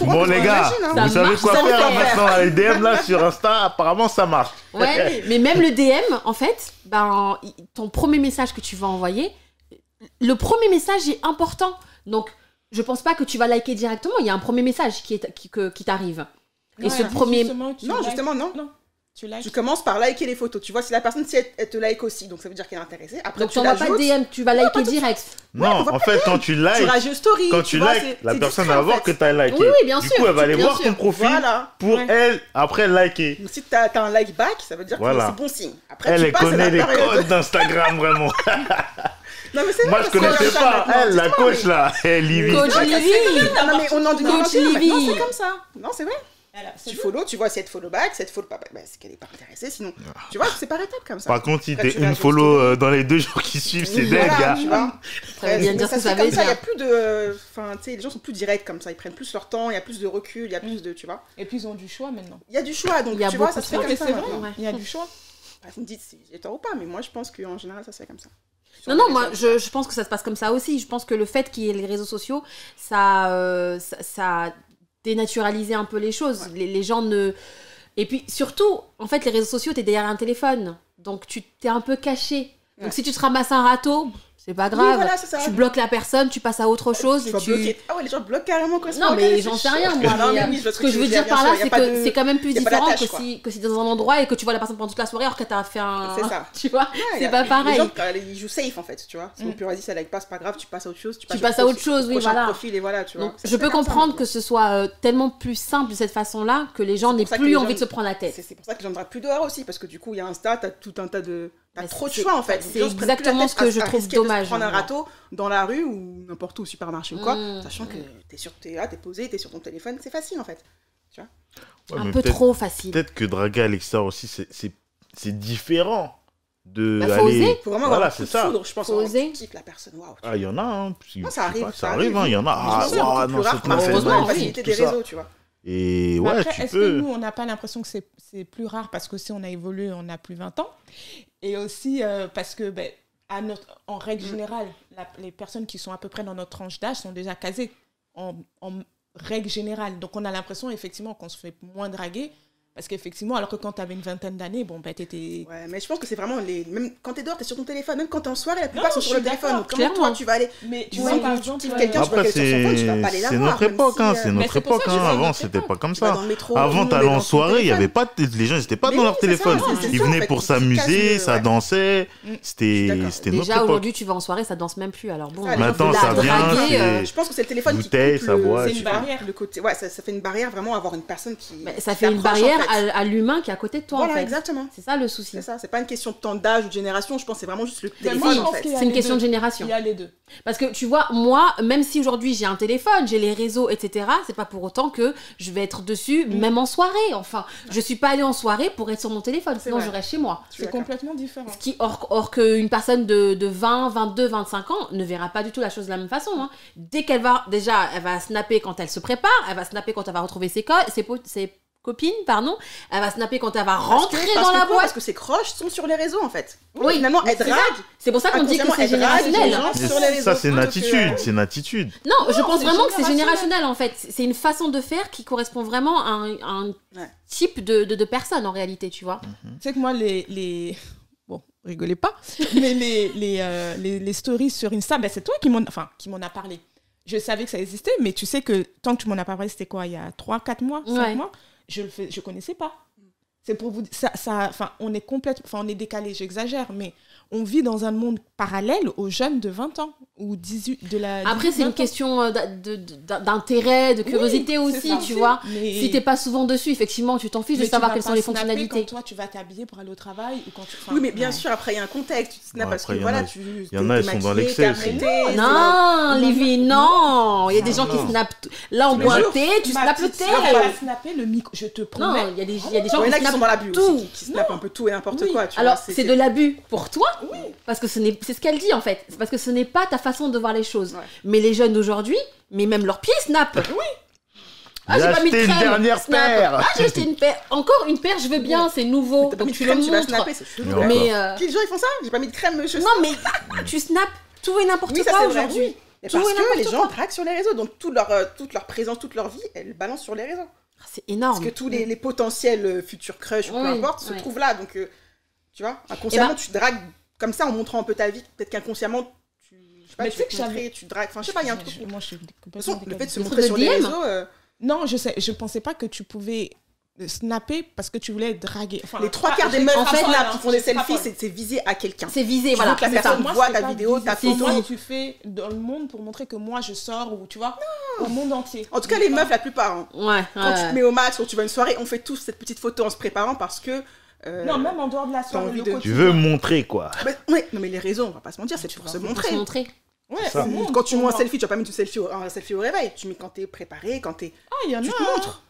Bon, les gars, imagine, hein. Ça vous savez marche, quoi ça faire marche. maintenant Les DM là sur Insta, apparemment ça marche. Ouais, mais même le DM, en fait, ben, ton premier message que tu vas envoyer, le premier message est important. Donc, je pense pas que tu vas liker directement. Il y a un premier message qui, est, qui, que- qui t'arrive. Et ce premier. justement, Non, likes- justement, non. Non, tu likes. Tu commences par liker les photos. Tu vois, si la personne, si elle, elle te like aussi, donc ça veut dire qu'elle est intéressée. Après, Donc, tu tu n'envoies pas de DM, tu vas liker direct. Non, en fait, quand tu tu likes, quand tu likes, la personne discret, va en voir fait. que tu as liké. Oui, oui, bien du sûr, coup, elle va aller voir sûr. ton profil Voilà. pour Ouais. elle, après liker. Donc, si t'as as un like back, ça veut dire Voilà. que c'est bon signe. Après, Elle, tu passes connaît les codes d'Instagram, vraiment. [LAUGHS] Non, mais c'est Moi, je connaissais pas. Elle, la coach, là. [LAUGHS] Elle, Livy. Coach Livy. Non, mais on en 2021, Coach Livy. c'est comme ça. Non, c'est vrai. Tu follow, tu vois si elle te follow back, si elle te follow pas back, bah, c'est qu'elle est pas intéressée. Sinon, tu vois, c'est par étapes comme ça. Par contre, si t'es une follow euh, dans les deux jours qui suivent, c'est voilà, gars. tu vois. Veut bien dire ça que comme ça, il y a plus de. Enfin, tu sais, les gens sont plus directs comme ça, ils prennent plus leur temps, il y a plus de recul, il y a plus de. Tu vois. Et puis ils ont du choix maintenant. Il y a du choix, donc Il y a tu vois, beaucoup ça de se fait comme ça. il y a du choix. Bah, vous me dites si j'ai tort ou pas, mais moi je pense qu'en général ça se fait comme ça. Non, non, moi, je, je pense que ça se passe comme ça aussi. Je pense que le fait qu'il y ait les réseaux sociaux, ça, euh, ça, ça a dénaturalisé un peu les choses. Les, les gens ne... Et puis, surtout, en fait, les réseaux sociaux, t'es derrière un téléphone. Donc, tu t'es un peu caché. Donc, Ouais. si tu te ramasses un râteau, c'est pas Oui, grave. voilà, c'est ça. Tu bloques la personne, tu passes à autre chose. Tu tu... bloquer. Ah ouais, les gens bloquent carrément quand sont Non, mais j'en sais rien, moi. Non, mais, mais euh, ce que je veux tu dire par là, c'est que de- c'est quand même plus différent que si, que si t'es dans un endroit et que tu vois la personne pendant toute la soirée alors que t'as fait un. C'est ça. [LAUGHS] Tu vois Ouais, C'est pas les pareil. gens, quand ils jouent safe en fait, tu vois. C'est Mm. pire, vas-y, ça like pas, c'est pas grave, tu passes à autre chose. Tu passes, passes au à autre chose, oui, voilà. profil et voilà, tu vois. Je peux comprendre que ce soit euh, tellement plus simple de cette façon-là que les gens n'aient plus les envie de se prendre la tête. C'est pour ça que les gens ne plus dehors aussi, parce que du coup, il y a Insta, t'as tout un tas de. T'as trop de c'est- choix en fait. c'est exactement ce que à- je à trouve risquer de se dommage, prendre un râteau dans la rue ou n'importe où, au supermarché ou quoi, Mm. sachant que t'es sur t'es là, t'es posé, t'es sur ton téléphone, c'est facile en fait. Ouais, un mais peu trop facile. Peut-être que draguer à l'extérieur aussi, c'est- c'est c'est différent de Bah, faut aller. oser. Faut vraiment Voilà, un c'est ça. foudre, je pense. Faut oser. Tu la personne, waouh. Ah, il y en a, hein. Non, ça arrive, pas, ça ça arrive, hein. Il y en a. Ah, c'est non, plus rare cette par meuf, elle est heureusement, facilité des réseaux, tu vois. Et ouais, après, tu est-ce que nous, on n'a pas l'impression que c'est c'est plus rare parce que si on a évolué, on a plus 20 ans? Et aussi euh, parce que, ben, à notre, en règle Mm. générale, la- les personnes qui sont à peu près dans notre tranche d'âge sont déjà casées, en, en règle générale. Donc on a l'impression effectivement qu'on se fait moins draguer. Parce qu'effectivement, alors que quand tu avais une vingtaine d'années, bon, ben, t'étais. Ouais, mais je pense que c'est vraiment les. Même quand t'es dehors, t'es sur ton téléphone. Même quand t'es en soirée, la plupart Non, sont sur le téléphone. Donc, comment toi, clairement. tu vas aller. Mais tu vois, par tu exemple, euh, quelqu'un, sur son phone, tu vas pas aller c'est la c'est notre époque, hein. euh, C'est mais notre époque, hein. Avant, c'était pas comme ça. Avant, t'allais en soirée, il y téléphone. avait pas les gens n'étaient pas dans leur téléphone. Ils venaient pour s'amuser, ça dansait. Mm. C'était notre Déjà époque. aujourd'hui, tu vas en soirée, ça danse même plus. Alors bon, Maintenant, ça vient, euh, Je pense que c'est le téléphone qui C'est une barrière. le côté. Ouais, ça, fait une barrière vraiment avoir une personne qui. ça fait une barrière fait. à, à l'humain qui est à côté de toi. Voilà, en fait. exactement. C'est ça le souci. C'est ça, c'est pas une question de temps d'âge ou de génération, je pense que c'est vraiment juste le téléphone je en fait. C'est une question de génération. Il y a les deux. Parce que tu vois, moi, même si aujourd'hui j'ai un téléphone, j'ai les réseaux, etc., c'est pas pour autant que je vais être dessus, Mm. même en soirée. Enfin, je suis pas allée en soirée pour être sur mon téléphone, sinon je reste chez moi. C'est complètement différent. Ce qui, or, or qu'une personne de, de 20, 22, 25 ans ne verra pas du tout la chose de la même façon. hein. Dès qu'elle va, déjà, elle va snapper quand elle se prépare, elle va snapper quand elle va retrouver ses, ses, ses copines, pardon, elle va snapper quand elle va Parce rentrer que- parce dans la boîte. Parce que ses croches sont sur les réseaux en fait. Oui, finalement, mais elle c'est drague. C'est pour ça qu'on dit que c'est générationnel. gens Mais sur les réseaux. Ça, c'est une attitude. C'est une attitude. Non, je pense vraiment que c'est générationnel. en fait. C'est une façon de faire qui correspond vraiment à un, à un Ouais. type de, de, de personne en réalité, tu vois. Tu sais que moi, les, les... Bon, rigolez pas, [LAUGHS] mais les, les, euh, les, les stories sur Insta, ben, c'est toi qui m'en enfin, qui m'en a parlé. Je savais que ça existait, mais tu sais que tant que tu m'en as pas parlé, c'était quoi, il y a 3, 4 mois, 5 Ouais. mois, je le fais, je connaissais pas. C'est pour vous ça, ça, enfin, on est complètement, enfin, on est décalé, j'exagère, mais on vit dans un monde parallèle aux jeunes de 20 ans ou 18, de la. Après, c'est 18, 20 une ans. question euh, de- de- d'intérêt, de curiosité Oui, aussi, ça tu aussi. vois. Mais- Si t'es pas souvent dessus, effectivement, tu t'en fiches de mais tu savoir quelles sont les fonctionnalités. Quand toi, tu vas t'habiller pour aller au travail ou quand tu. enfin, Oui, mais bien non. sûr, après, il y a un contexte. Tu te snaps Ouais, parce que après, il y en voilà, a- tu. il y en a, ils sont dans l'excès aussi. Non, Livy, non. Il y a des gens qui Non. snappent. Là, on boit un thé, tu snaps le thé. snapper le micro, je te Non, promets. il y a des, il y a des gens qui snappent dans l'abus qui, snappent un peu tout et n'importe quoi. tu Alors, vois, c'est de l'abus pour toi, Oui. parce que c'est ce qu'elle dit en fait. C'est parce que ce n'est pas ta façon de voir les choses. Ouais. Mais les jeunes d'aujourd'hui, mais même leurs pieds snappent. Ah, J'ai pas mis de acheté une crème, dernière snap. paire. Ah, j'ai acheté une paire. Encore une paire, je veux bien, c'est nouveau. Pas Donc mis de tu le crème, tu vas montres. snapper, c'est. Mais euh, Qui les gens ils font ça? J'ai pas mis de crème, je non, mais tu snaps tout et n'importe Oui, quoi aujourd'hui. oui. Parce que les gens quoi. draguent sur les réseaux, donc toute leur, euh, toute leur présence, toute leur vie, elles balancent sur les réseaux. Ah, C'est énorme. Parce que tous les, les potentiels euh, futurs crushs, ou peu Oui, importe, se trouvent là. Donc, euh, tu vois, inconsciemment, ben- tu dragues comme ça en montrant un peu ta vie. Peut-être qu'inconsciemment, tu, je sais pas, Mais tu, sais que montrer, j'avais- tu dragues. Enfin, je sais pas, il y a un truc. Je- Moi, je suis complètement façon, le fait de se montrer sur les réseaux, euh, Non, je sais, je pensais pas que tu pouvais snapper parce que tu voulais draguer. Enfin, les trois quarts des meufs en qui fait, hein, qui font des selfies, c'est c'est visé à quelqu'un. C'est visé, Tu voilà. veux que la personne. Moi, voit ta vidéo, ta photo. que tu fais dans le monde pour montrer que moi je sors ou tu vois au monde entier. En tout cas, les meufs, la plupart, hein, Ouais, quand tu te mets au max ou tu vas à une soirée, on fait tous cette petite photo en se préparant parce que euh, Non, même en dehors de la soirée, envie le de- Tu veux montrer quoi bah, ouais, non mais les réseaux, on va pas se mentir, c'est pour se Pour se montrer. montrer. Ouais, Ça. au monde, Quand tu mets un selfie, tu vas pas mettre une selfie au, un selfie au réveil. Tu mets quand t'es préparé, quand t'es. Ah, il y en Tu a. te montres.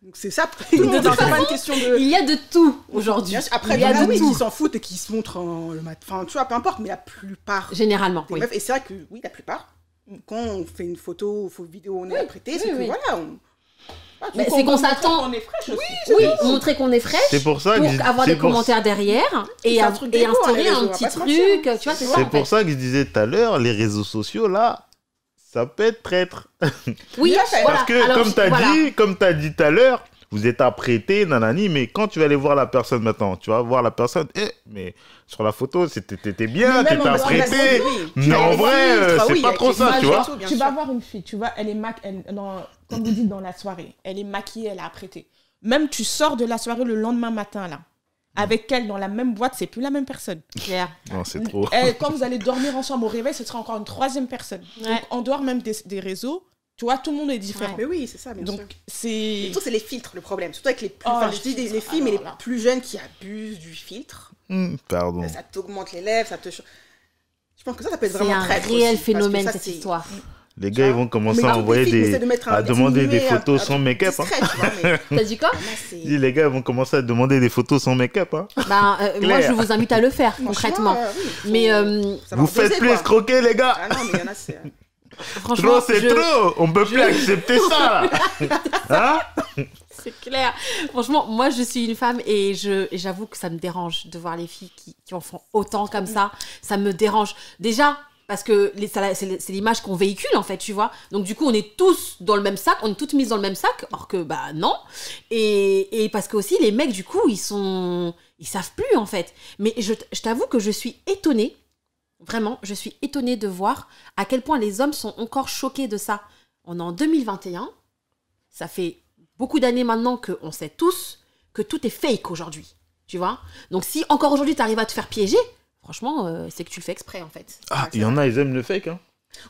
Donc c'est ça. [LAUGHS] Tout le monde, toute c'est pas une question de. Il y a de tout aujourd'hui. Après, il y y a en a de oui, tout. qui s'en foutent et qui se montrent en, le matin. Enfin, tu vois, peu importe, mais la plupart Généralement, oui. meufs, et c'est vrai que oui, la plupart, quand on fait une photo ou une vidéo, on est Oui, apprêté, c'est que voilà, on. Ah, Mais c'est qu'on s'attend- qu'on est fraîche aussi. Oui, montrer qu'on est fraîche C'est pour ça pour que je- avoir des pour- commentaires derrière et, un truc et hein, instaurer un petit truc. mentir. Tu vois, c'est ça. C'est en pour fait. ça que je disais tout à l'heure, les réseaux sociaux là, ça peut être traître. Oui. Parce que Alors, comme tu as voilà. dit, comme tu dit tout à l'heure, vous êtes apprêté, nanani, mais quand tu vas aller voir la personne maintenant, tu vas voir la personne, eh, mais sur la photo, c'était t'étais bien, t'étais apprêté. Mais en vrai, c'est oui, pas trop ça, tu et vois. tu sûr. vas voir une fille, tu vois, elle est ma... elle, dans, comme vous dites dans la soirée, elle est maquillée, elle est apprêtée. Même tu sors de la soirée le lendemain matin là, avec elle dans la même boîte, c'est plus la même personne. Claire. Non, c'est trop. Elle, quand vous allez dormir ensemble au réveil, ce sera encore une troisième personne. Ouais. Donc en dehors même des, des réseaux, tu vois, tout le monde est différent. Mais oui, c'est ça, bien. Donc c'est surtout, c'est les filtres le problème. Surtout avec les plus. Oh, enfin, je dis des- les filles, mais les là. plus jeunes qui abusent du filtre. Hmm, pardon. Ça t'augmente les lèvres, ça te. Je pense que ça, ça peut être C'est vraiment un traître réel aussi, parce que phénomène ça, cette c'est- histoire. Les gars, ils vont commencer Mais à envoyer des. de un- à demander des un- photos un sans make-up. hein. [LAUGHS] T'as dit quoi c'est- Si les gars ils vont commencer à demander des photos sans make-up. Hein. [LAUGHS] Ben, euh, moi, je vous invite à le faire concrètement. euh, oui, faut Mais euh, Vous faites plus quoi. escroquer, les gars. Ah non, mais il y en a, c'est. Franchement, Trop, c'est je- trop. On peut plus accepter ça. là. [LAUGHS] Hein C'est clair. Franchement, moi, je suis une femme et je et j'avoue que ça me dérange de voir les filles qui, qui en font autant comme ça. Ça me dérange. Déjà, parce que les- ça- c'est c'est l'image qu'on véhicule, en fait, tu vois. Donc, du coup, on est tous dans le même sac, on est toutes mises dans le même sac, or que, bah, non. Et, et parce que aussi, les mecs, du coup, ils sont. Ils savent plus, en fait. Mais je, je t'avoue que je suis étonnée. Vraiment, je suis étonnée de voir à quel point les hommes sont encore choqués de ça. On est en 2021. Ça fait beaucoup d'années maintenant qu'on sait tous que tout est fake aujourd'hui. Tu vois Donc si encore aujourd'hui tu arrives à te faire piéger, franchement, euh, c'est que tu le fais exprès en fait. Ah, il y en a, ils aiment le fake. Hein.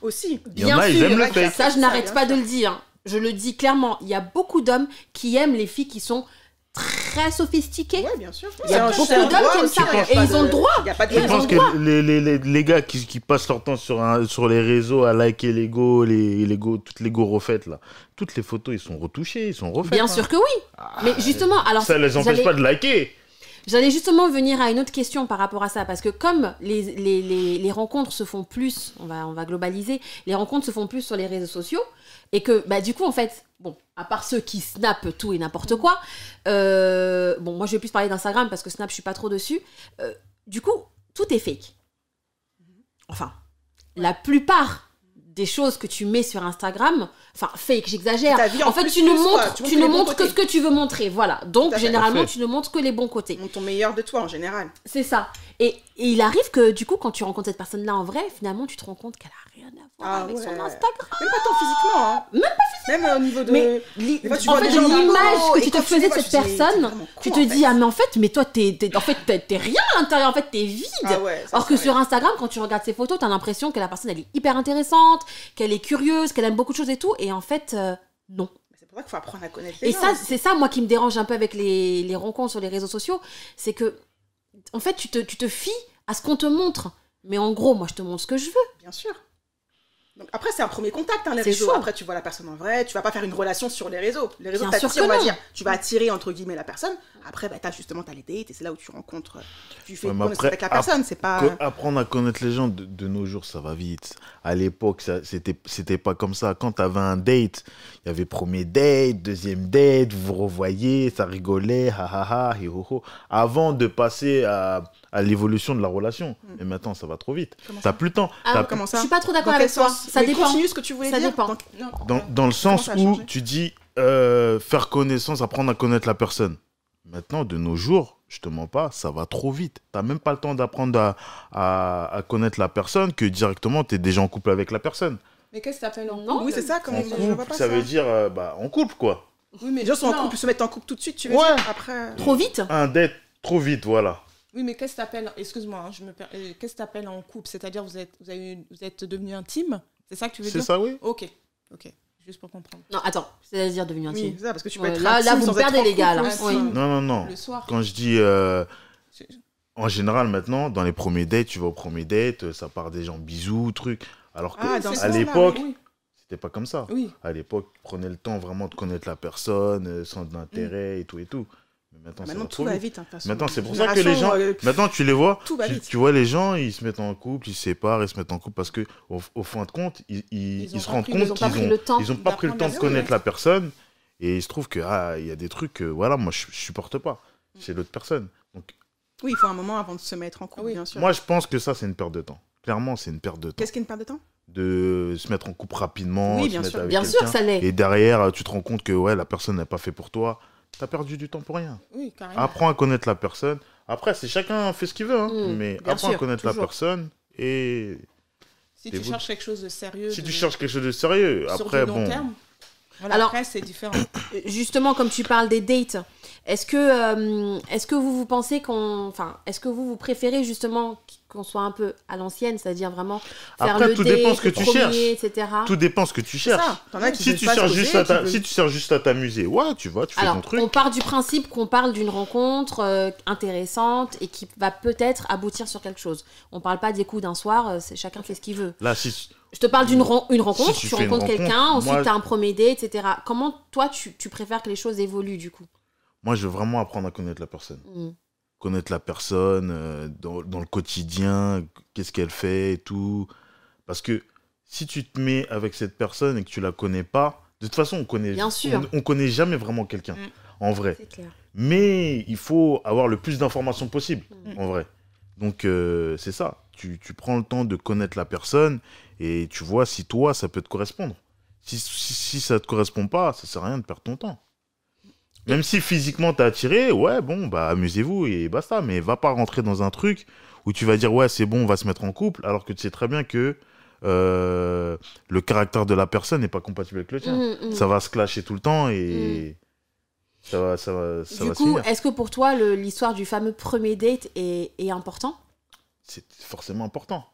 Aussi. Il y en a, ils aiment le fake. Ça, je n'arrête bien pas sûr. de le dire. Je le dis clairement. Il y a beaucoup d'hommes qui aiment les filles qui sont très sophistiquées. Ouais, bien sûr. Il y a beaucoup d'hommes qui aiment ça. Et ils ont le droit. y a pas de Et Je pense que les, les, les, les gars qui, qui passent leur temps sur, un, sur les réseaux à liker les go, les, les go, toutes les go refaites là, toutes les photos ils sont retouchées, ils sont refaites. Bien hein. sûr que oui. Ah, Mais justement, alors ça les empêche pas de liker. J'allais justement venir à une autre question par rapport à ça, parce que comme les, rencontres se font plus, on va, globaliser, les rencontres se font plus sur les réseaux sociaux, et que bah, du coup, en fait, bon, à part ceux qui snappent tout et n'importe quoi, euh, bon, moi je vais plus parler d'Instagram parce que Snap, je suis pas trop dessus, euh, du coup, tout est fake. Enfin, la plupart des choses que tu mets sur Instagram, enfin fake, j'exagère. En En fait, plus, tu ne quoi. montres, Tu ne montres que ce que tu veux montrer, voilà. Donc généralement, tu ne montres que les bons côtés. Ton meilleur de toi en général. C'est ça. Et, et il arrive que du coup, quand tu rencontres cette personne-là en vrai, finalement, tu te rends compte qu'elle a rien à voir Ah avec ouais. son Instagram. Même pas tant physiquement, hein. Même Même au niveau de. Mais li- Des fois, tu en vois fait, l'image que tu te faisais de cette personne, tu te dis ah mais en fait, mais toi t'es, en fait t'es, rien à l'intérieur, en fait t'es vide. Ah Alors que sur. Instagram, quand tu regardes ses photos, t'as l'impression que la personne elle est hyper intéressante, qu'elle est curieuse, qu'elle aime beaucoup de choses et tout, et en fait euh, non. C'est pour ça qu'il faut apprendre à connaître les Et gens ça, c'est ça, moi, qui me dérange un peu avec les, les rencontres sur les réseaux sociaux, c'est que, en fait, tu te, tu te fies à ce qu'on te montre. Mais en gros, moi, je te montre ce que je veux. Bien sûr. Donc après, c'est un premier contact, hein, les réseaux. chaud. Après, tu vois la personne en vrai. Tu vas pas faire une relation sur les réseaux. Les réseaux t'attirent, que on va dire. Tu vas attirer, entre guillemets, la personne. Après, bah, t'as justement t'as les dates et c'est là où tu rencontres. Tu fais Ouais, connaissance après, avec la personne. C'est pas. Que- apprendre à connaître les gens de, de nos jours, ça va vite. À l'époque, c'était c'était pas comme ça. Quand tu avais un date, il y avait premier date, deuxième date, vous vous revoyez, ça rigolait, ha ha ha, hi, ho, ho. Avant de passer à, à l'évolution de la relation. Et maintenant, ça va trop vite. T'as plus le temps. Ah, Comment Je ça suis pas trop d'accord avec toi. Ça Mais dépend. Continue ce que tu voulais Ça dire. dépend. Dans, dans le sens où tu dis euh, faire connaissance, apprendre à connaître la personne. Maintenant, de nos jours, je te mens pas, ça va trop vite. T'as même pas le temps d'apprendre à, à- à connaître la personne que directement tu es déjà en couple avec la personne. Mais qu'est-ce que t'appelles en Non. Oui, c'est ça. Comment En je, je vois couple, pas ça, ça. veut dire euh, bah, en couple quoi. Oui, mais Les gens sont en non. couple, se mettent en couple tout de suite. Tu veux Ouais. dire après. Trop vite Un date trop vite, voilà. Oui, mais qu'est-ce que t'appelles Excuse-moi, hein, je me per- euh, Qu'est-ce que t'appelles en couple? C'est-à-dire vous êtes vous avez vous êtes devenu intime? C'est ça que tu veux C'est dire? ça, oui. Ok, ok. Juste pour comprendre. Non, attends, c'est-à-dire devenu intime. Oui, c'est ça, parce que tu peux Ouais, être là- intime là, vous perdez, les gars, là. Oui. Non, non, non. Le soir. Quand je dis. euh, C'est- en général, maintenant, dans les premiers dates, tu vas au premier date, euh, ça part des gens bisous, trucs. Alors que Ah, dans à l'époque, Oui, c'était pas comme ça. oui. À l'époque, tu prenais le temps vraiment de connaître la personne, euh, sans Mm. intérêt et tout et tout. Maintenant, tout va vite. hein. Maintenant, c'est pour ça que les gens- euh, Maintenant, tu les vois, Tout va tu, vite. tu vois les gens, ils se mettent en couple, ils se séparent, ils se mettent en couple parce que au, au fin de compte, ils, ils- Ils ont ils se pas rendent pris- compte qu'ils pris ont, le temps ils ont pas pris le temps de connaître la personne et il se trouve que ah, il y a des trucs que voilà, moi je, je supporte pas chez l'autre personne. Donc Oui, il faut un moment avant de se mettre en couple, Oui. bien sûr. moi je pense que ça c'est une perte de temps. Clairement, c'est une perte de temps Qu'est-ce qui est une perte de temps? De se mettre en couple rapidement, Oui, se bien mettre sûr. avec Bien sûr, quelqu'un, ça l'est. Et derrière, tu te rends compte que ouais, la personne n'est pas fait pour toi. T'as perdu du temps pour rien. Oui, carrément. Apprends à connaître la personne. Après, c'est chacun fait ce qu'il veut, hein, Mm, mais apprends à connaître la personne et si tu vous- cherches quelque chose de sérieux. si de- tu cherches quelque chose de sérieux, sur après du long bon, terme, voilà, Alors- après, c'est différent. [COUGHS] Justement, comme tu parles des dates, est-ce que, euh, est-ce que vous vous pensez qu'on, enfin, est-ce que vous vous préférez justement qu'on soit un peu à l'ancienne, c'est-à-dire vraiment faire Après, le tout date, dépend ce que tu premier, cherches. etc. tout dépend ce que tu cherches. ça. Si tu, cherches juste à qui ta- veulent- si tu cherches juste à t'amuser, ouais, tu vois, tu fais Alors, ton truc. on part du principe qu'on parle d'une rencontre euh, intéressante et qui va peut-être aboutir sur quelque chose. On parle pas des coups d'un soir, euh, c'est chacun fait ce qu'il veut. Là, si, Je te parle d'une ren- une rencontre, Si tu rencontres rencontre, quelqu'un, ensuite moi- tu as un premier etc. Comment toi tu, tu préfères que les choses évoluent du coup? Moi, je veux vraiment apprendre à connaître la personne. Mm. Connaître la personne euh, dans, dans le quotidien, qu'est-ce qu'elle fait et tout. Parce que si tu te mets avec cette personne et que tu la connais pas, de toute façon, on connaît, Bien sûr. On, on connaît jamais vraiment quelqu'un, Mm. en vrai. Clair. Mais il faut avoir le plus d'informations possible, Mm. en vrai. Donc, euh, c'est ça. Tu, tu prends le temps de connaître la personne et tu vois si toi, ça peut te correspondre. Si, si, si ça te correspond pas, ça sert à rien de perdre ton temps. Même si physiquement t'es attiré, ouais, bon, bah amusez-vous et basta. Mais va pas rentrer dans un truc où tu vas dire, ouais, c'est bon, on va se mettre en couple, alors que tu sais très bien que euh, le caractère de la personne n'est pas compatible avec le tien. Mm, mm. Ça va se clasher tout le temps et ça va, ça va, ça du va se coup, est-ce que pour toi l'histoire du fameux premier date est, est important? C'est forcément important.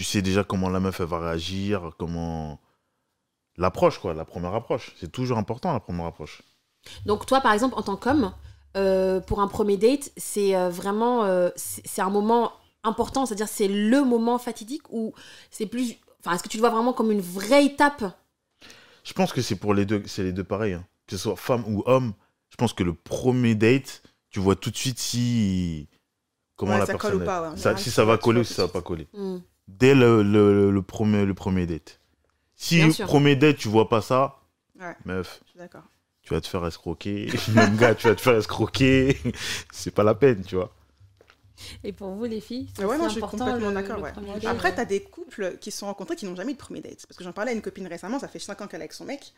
Tu sais déjà comment la meuf elle va réagir, comment l'approche quoi, la première approche. C'est toujours important la première approche. Donc toi, par exemple, en tant qu'homme, euh, pour un premier date, c'est euh, vraiment, euh, c'est un moment important, c'est-à-dire c'est le moment fatidique ou c'est plus, enfin, est-ce que tu le vois vraiment comme une vraie étape? Je pense que c'est pour les deux, c'est les deux pareils. hein. Que ce soit femme ou homme, je pense que le premier date, tu vois tout de suite si comment Ouais, la ça colle personne ou est. pas, ouais. Ça- si ça va coller ou si ça va pas coller. Hmm. Dès le, le- le premier le premier date. Si sûr. premier date tu vois pas ça, Ouais. meuf, d'accord. tu vas te faire escroquer. [LAUGHS] Même gars, tu vas te faire escroquer. [LAUGHS] c'est pas la peine, tu vois. Et pour vous, les filles, c'est Ouais, non, je suis important, complètement le- d'accord. le ouais. Après, t'as des couples qui se sont rencontrés qui n'ont jamais eu de premier date. Parce que j'en parlais à une copine récemment, ça fait 5 ans qu'elle est avec son mec.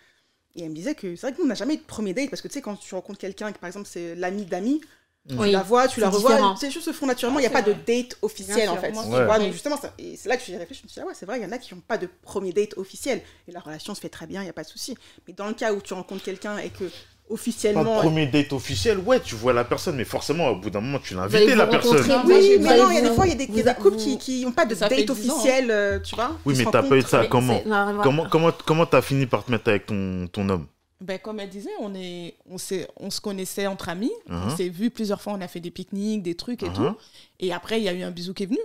Et elle me disait que c'est vrai que nous, on n'a jamais eu de premier date. Parce que tu sais, quand tu rencontres quelqu'un, que par exemple, c'est l'ami d'amis, Oui. tu la vois, tu la revois, différent. ces choses se font naturellement. Il n'y a C'est pas de date officiel Bien en fait. tu vois, donc justement, ça- et c'est là que j'ai réfléchi. Je me suis dit, ah ouais, c'est vrai, il y en a qui n'ont pas de premier date officiel. Et la relation se fait très bien, il n'y a pas de souci. Mais dans le cas où tu rencontres quelqu'un et que Pas officiellement. de premier date officiel, ouais, tu vois la personne, mais forcément, au bout d'un moment, tu l'as invité, vous la personne. Non, Oui, mais non, il y a des fois, il y a des, il y a vous- des couples vous- qui n'ont pas de Ça date fait 10 ans, officiel, euh, tu vois. Oui, mais t'as pas eu ça comment. Comment comment comment t'as fini par te mettre avec ton ton homme? Ben, comme elle disait, on, est, on, s'est- on se connaissait entre amis. On s'est vu plusieurs fois, on a fait des pique-niques, des trucs et Mhm. tout. Et après, il y a eu un bisou qui est venu.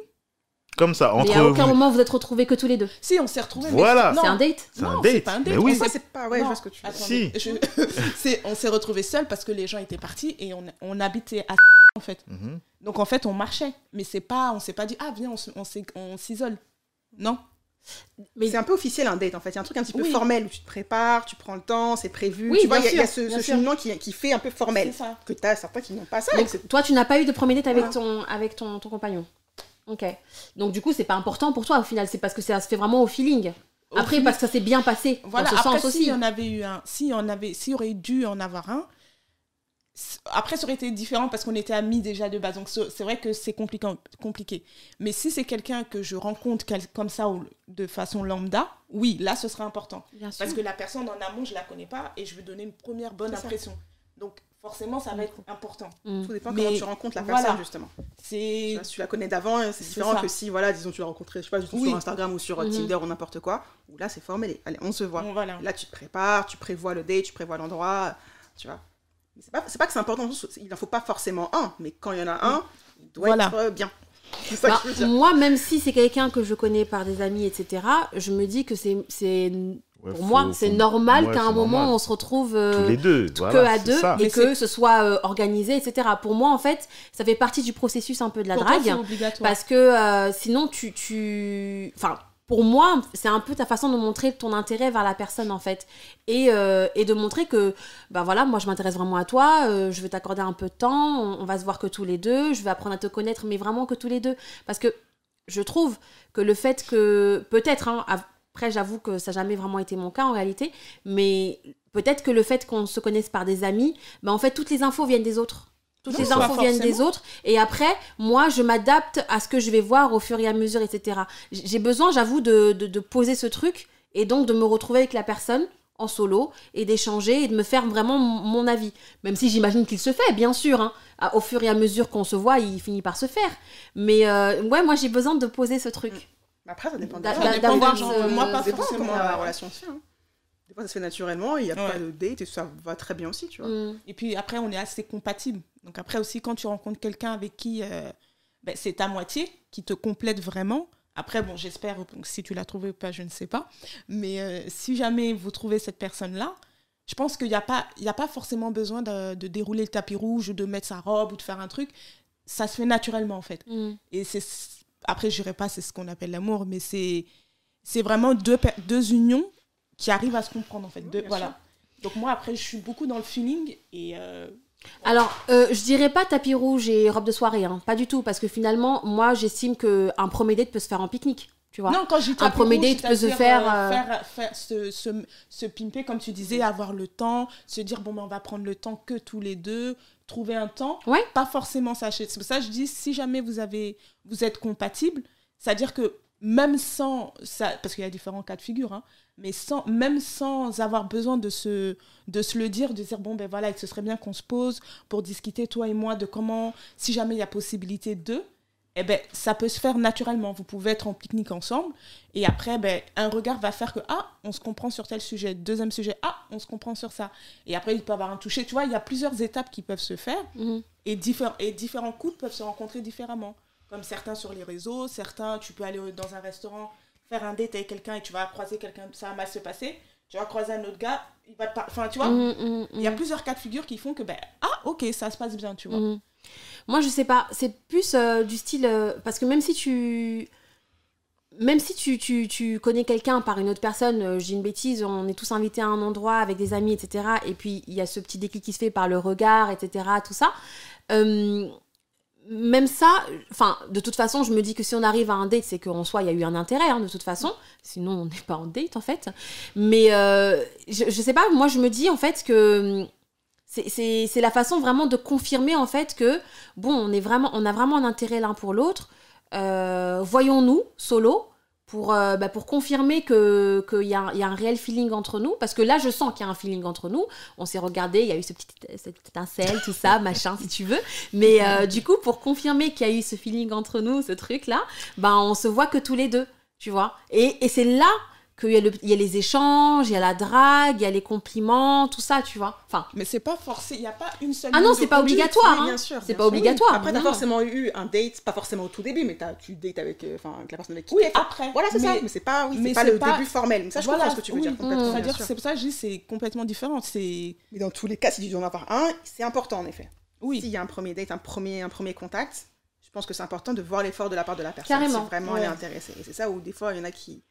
Comme ça, Mais entre à aucun vous. moment vous êtes retrouvés que tous les deux. Si, on s'est retrouvés. mais Voilà. C'est un date C'est un non, date. c'est pas un date. Mais oui. Ça, c'est pas. Ouais, je Non, vois ce que tu veux Si. je- [LAUGHS] on s'est retrouvés seuls parce que les gens étaient partis et on, on habitait à [LAUGHS] en fait. Mhm. Donc en fait, on marchait. Mais c'est pas, on s'est pas dit, ah viens, on s'isole. Non. Mais C'est un peu officiel un date en fait. Il y a un truc un petit peu Oui. formel où tu te prépares, tu prends le temps, c'est prévu. Oui, tu vois, il y a, y ce, ce cheminement qui, qui fait un peu formel. C'est ça. Que tu as certains qui n'ont pas ça. donc toi tu n'as pas eu de premier date avec Voilà. ton avec ton, ton compagnon. Ok. Donc du coup c'est pas important pour toi au final, c'est parce que ça se fait vraiment au feeling. Au Après feeling. parce que ça s'est bien passé Voilà, dans ce après, sens s'il aussi. en avait eu un, si on avait, s'il y aurait dû en avoir un, après, ça aurait été différent parce qu'on était amis déjà de base. Donc, c'est vrai que c'est compliqué, compliqué. Mais si c'est quelqu'un que je rencontre comme ça ou de façon lambda, oui, là, ce serait important. Bien sûr. Parce que la personne en amont, je la connais pas et je veux donner une première bonne ça. impression. Donc, forcément, ça va être important. Mm. Tout dépend Mais comment tu rencontres la voilà. personne, justement. Tu C'est la connais d'avant, c'est différent que si, voilà, disons, tu l'as rencontré, je sais pas, Oui. sur Instagram ou sur euh, Mhm. Tinder ou n'importe quoi, où là, c'est formel. Allez, on se voit. bon, voilà. Là, tu te prépares, tu prévois le date, tu prévois l'endroit, tu vois. C'est pas, que c'est important, il n'en faut pas forcément un, mais quand il y en a un, il doit Voilà. être bien. Bah, moi, même si c'est quelqu'un que je connais par des amis, etc., je me dis que c'est, c'est Ouais, pour faut- moi, c'est faut- normal ouais, qu'à un moment normal. on se retrouve euh, Tous les deux. que voilà, à deux ça. et Mais que ce soit euh, organisé, etc. Pour moi, en fait, ça fait partie du processus un peu de la Pour drague. Parce que euh, sinon, tu, tu. Enfin, pour moi, c'est un peu ta façon de montrer ton intérêt vers la personne, en fait. Et, euh, et de montrer que, bah voilà, moi, je m'intéresse vraiment à toi, euh, je vais t'accorder un peu de temps, on, va se voir que tous les deux, je vais apprendre à te connaître, mais vraiment que tous les deux. Parce que je trouve que le fait que. Peut-être, hein, après, j'avoue que ça n'a jamais vraiment été mon cas en réalité, mais peut-être que le fait qu'on se connaisse par des amis, bah, en fait, toutes les infos viennent des autres. Toutes les infos viennent des autres. Et après, moi, je m'adapte à ce que je vais voir au fur et à mesure, etc. J'ai besoin, j'avoue, de, de, de poser ce truc et donc de me retrouver avec la personne en solo et d'échanger et de me faire vraiment mon avis. Même si j'imagine qu'il se fait, bien sûr. hein. À- Au fur et à mesure qu'on se voit, il finit par se faire. Mais euh, ouais, moi, j'ai besoin de poser ce truc. Mais Après, ça dépend des gens. Moi, pas Ça dépend forcément. comment la relation hein. Ça se fait naturellement, il n'y a Ouais. pas de date et ça va très bien aussi, tu vois. Mm. Et puis après, on est assez compatibles. Donc après aussi, quand tu rencontres quelqu'un avec qui euh, ben, c'est ta moitié, qui te complète vraiment. Après, bon, j'espère, si tu l'as trouvé ou pas, je ne sais pas. Mais euh, si jamais vous trouvez cette personne-là, je pense qu'il n'y a, pas- il y a pas forcément besoin de, de dérouler le tapis rouge ou de mettre sa robe ou de faire un truc. Ça se fait naturellement, en fait. Mm. Et c'est après, je dirais pas c'est ce qu'on appelle l'amour, mais c'est c'est vraiment deux, deux unions qui arrivent à se comprendre, en fait. Bien voilà. Donc moi, après, je suis beaucoup dans le feeling et... euh, Alors, euh, je dirais pas tapis rouge et robe de soirée, hein. pas du tout, parce que finalement, moi, j'estime que un premier date peut se faire en pique-nique, tu vois. Non, quand j'ai Un premier date peut se faire, euh, faire, faire se, se, se pimper, comme tu disais, avoir le temps, se dire, bon, ben, on va prendre le temps que tous les deux, trouver un temps. Ouais. Pas forcément ça. C'est pour ça que je dis, si jamais vous, avez, vous êtes compatibles, c'est-à-dire que même sans, ça, parce qu'il y a différents cas de figure, hein, mais sans, même sans avoir besoin de se, de se le dire, de dire, bon, ben voilà, ce serait bien qu'on se pose pour discuter, toi et moi, de comment, si jamais il y a possibilité de, eh ben, ça peut se faire naturellement. Vous pouvez être en pique-nique ensemble et après, ben, un regard va faire que, ah, on se comprend sur tel sujet. Deuxième sujet, ah, on se comprend sur ça. Et après, il peut y avoir un toucher. Tu vois, il y a plusieurs étapes qui peuvent se faire Mhm. et, diffé- et différents couples peuvent se rencontrer différemment. Comme certains sur les réseaux, certains, tu peux aller dans un restaurant, faire un date avec quelqu'un et tu vas croiser quelqu'un, ça va mal se passer. Tu vas croiser un autre gars, il va te Enfin, tu vois, Mhm, mhm, il y a plusieurs cas de figure qui font que, ben, ah, ok, ça se passe bien, tu vois. Moi, je sais pas. C'est plus euh, du style. euh, parce que même si tu. Même si tu, tu, tu connais quelqu'un par une autre personne, euh, j'ai une bêtise, on est tous invités à un endroit avec des amis, etc. Et puis il y a ce petit déclic qui se fait par le regard, etc. Tout ça. Même ça, de toute façon, je me dis que si on arrive à un date, c'est qu'en soi, il y a eu un intérêt, hein, de toute façon. Sinon, on n'est pas en date, en fait. Mais euh, je, je sais pas, moi, je me dis, en fait, que c'est- c'est c'est la façon vraiment de confirmer, en fait, que, bon, on, est vraiment, on a vraiment un intérêt l'un pour l'autre. Euh, Voyons-nous, solo, pour, euh, bah, pour confirmer qu'il que y, a, y a un réel feeling entre nous. Parce que là, je sens qu'il y a un feeling entre nous. On s'est regardé, il y a eu ce petit, cette étincelle, tout ça, [LAUGHS] machin, si tu veux. Mais euh, du coup, pour confirmer qu'il y a eu ce feeling entre nous, ce truc-là, ben, on se voit que tous les deux, tu vois. Et, et c'est là qu'il y, a le- il y a les échanges, il y a la drague, il y a les compliments, tout ça, tu vois. Enfin, Mais c'est pas forcé, il n'y a pas une seule. ah non, c'est pas conduite. obligatoire. Oui, hein. bien sûr. C'est pas sûr. obligatoire. Après, t'as forcément eu un date, pas forcément au tout début, mais t'as, tu dates avec, euh, enfin, avec la personne avec qui Oui, après. Voilà, c'est ça. mais- c'est pas, oui, mais c'est pas le pas- début formel. Mais ça, je voilà, comprends ce que tu veux oui. dire complètement. Mmh. sûr. c'est pour ça que je dis c'est complètement différent. C'est Mais dans tous les cas, si tu dois en avoir un, c'est important en effet. oui. S'il y a un premier date, un premier, un premier contact, je pense que c'est important de voir l'effort de la part de la personne. Carrément. Si vraiment Ouais. elle est intéressée. Et c'est ça où des fois, il y en a qui,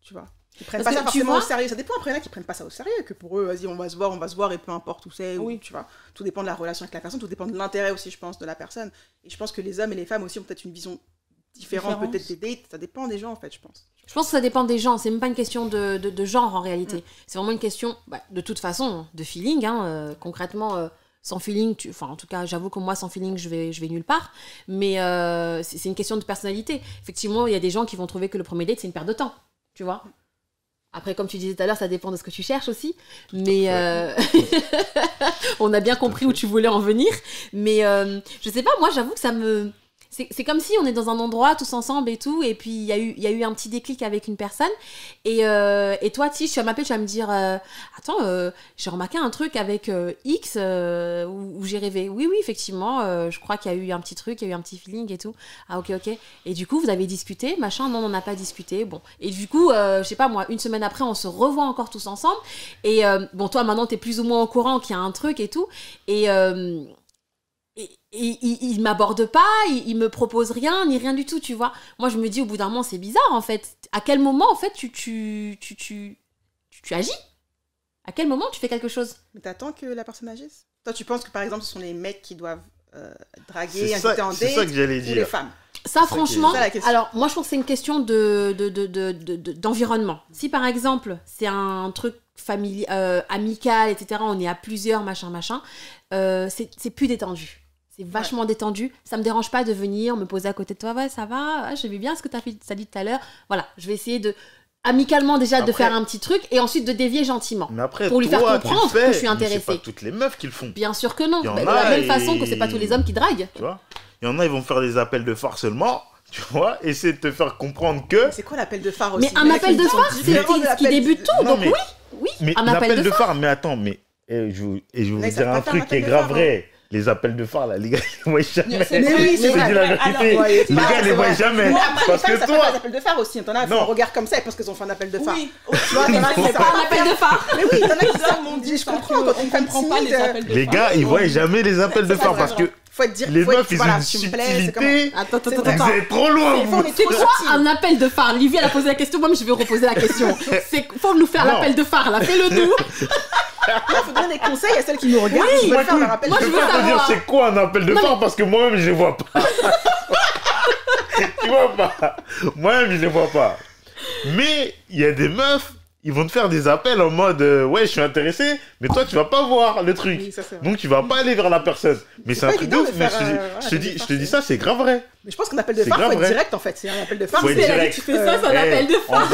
tu vois, qui prennent Parce pas ça tu forcément vois- au sérieux. Ça dépend après, il y en a qui prennent pas ça au sérieux. Que pour eux, vas-y, on va se voir, on va se voir et peu importe où c'est. ou, Oui. Tu vois, tout dépend de la relation avec la personne, tout dépend de l'intérêt aussi, je pense, de la personne. Et je pense que les hommes et les femmes aussi ont peut-être une vision différente, peut-être des dates. Ça dépend des gens, en fait, je pense. Je pense que ça dépend des gens, c'est même pas une question de, de- de genre en réalité. Mm. C'est vraiment une question, bah, de toute façon, de feeling. hein, euh, concrètement, euh, sans feeling, tu... enfin en tout cas, j'avoue que moi, sans feeling, je vais, je vais nulle part. Mais euh, c'est c'est une question de personnalité. Effectivement, il y a des gens qui vont trouver que le premier date, c'est une perte de temps, tu vois? Après, comme tu disais tout à l'heure, ça dépend de ce que tu cherches aussi. Mais euh, [LAUGHS] on a bien compris où tu voulais en venir. Mais euh, je sais pas, moi, j'avoue que ça me. C'est comme si on est dans un endroit tous ensemble et tout, et puis il y, a eu- y a eu un petit déclic avec une personne. Et, euh, et toi, Tish, tu vas m'appeler, tu vas me dire euh, Attends, euh, j'ai remarqué un truc avec euh, X euh, où, où j'ai rêvé. Oui, oui, effectivement, euh, je crois qu'il y a eu un petit truc, il y a eu un petit feeling et tout. Ah, ok, ok. Et du coup, vous avez discuté, machin, non, on n'a pas discuté. Bon. Et du coup, je sais pas, moi, une semaine après, on se revoit encore tous ensemble. Et bon, toi, maintenant, t'es plus ou moins au courant qu'il y a un truc et tout. Et. Et, et il, il m'aborde pas, il, il me propose rien, ni rien du tout, tu vois. Moi, je me dis, au bout d'un moment, c'est bizarre, en fait. À quel moment, en fait, tu, tu, tu, tu, tu, tu agis? À quel moment tu fais quelque chose? Mais t'attends que la personne agisse? Toi, tu penses que par exemple, ce sont les mecs qui doivent euh, draguer, inviter ça, en c'est date ça que j'allais ou les dire. femmes? Ça, franchement, ça alors moi, je trouve que c'est une question de, de, de, de- de- de- d'environnement. Si par exemple, c'est un truc familial, euh, amical, etc., on est à plusieurs, machin, machin, euh, c'est, c'est plus détendu. C'est vachement détendu. Ça me dérange pas de venir me poser à côté de toi. Ouais, ça va. Ah, J'ai vu bien ce que tu as dit tout à l'heure. Voilà, je vais essayer de amicalement déjà de faire un petit truc et ensuite de dévier gentiment. Mais après, Pour lui faire toi, comprendre fais, que je suis intéressée. C'est pas toutes les meufs qui le font, Bien sûr que non. Bah, de la même et- façon que c'est pas tous les hommes qui draguent. tu vois? Il y en a, ils vont faire des appels de phare seulement, tu vois, [LAUGHS] essayer de te faire comprendre que. C'est quoi l'appel de phare aussi? Mais un appel de phare, c'est ce qui débute tout. Non, Donc mais- oui, oui, Mais un appel de phare, mais attends, mais eh, je, vous- et je vous dire un truc qui est grave phare, hein. vrai. Les appels de phare, là, les gars, ils voient jamais. C'est- Mais oui, c'est vrai. la vérité. les c'est gars, ils les c'est voient jamais. Mais après, Parce les femmes, que ça fait pas des toi, appels de phare aussi. T'en as, elles font Non. un regard comme ça parce qu'elles ont fait un appel de phare. Oui, Tu vois, t'en as qui c'est savent pas un appel de phare. Mais oui, t'en as qui savent. mon Je comprends quand on comprend pas les euh, appels de les phare. gars, ils voient jamais les appels de C'est phare parce que Faut être dire. les faut être- meufs, ils ont voilà, une c'est subtilité. Attends, attends, C'est attends, êtes trop loin, C'est trop quoi un appel de phare Livia elle a posé la question, moi je vais reposer la question. [LAUGHS] C'est faut nous faire l'appel de phare là, fais-le [LAUGHS] nous. Il faut donner des conseils à celles qui nous regardent. qui Moi, veulent faire leur appel moi, de je Je veux te dire savoir. c'est quoi un appel de phare? parce que moi-même je les vois pas. [LAUGHS] tu vois pas Moi-même je les vois pas. Mais il y a des meufs, ils vont te faire des appels en mode euh, ouais je suis intéressé, mais toi tu vas pas voir le truc. Oui, ça. Donc tu vas pas aller vers la personne. Mais C'est un truc de ouf. mais je te dis- euh, je te voilà, dis, des je te dis phare, ça, c'est grave vrai. Mais je pense qu'un appel de phare, faut être direct en fait. C'est un appel de phare. Direct. tu Fais ça, c'est un Eh, appel de phare.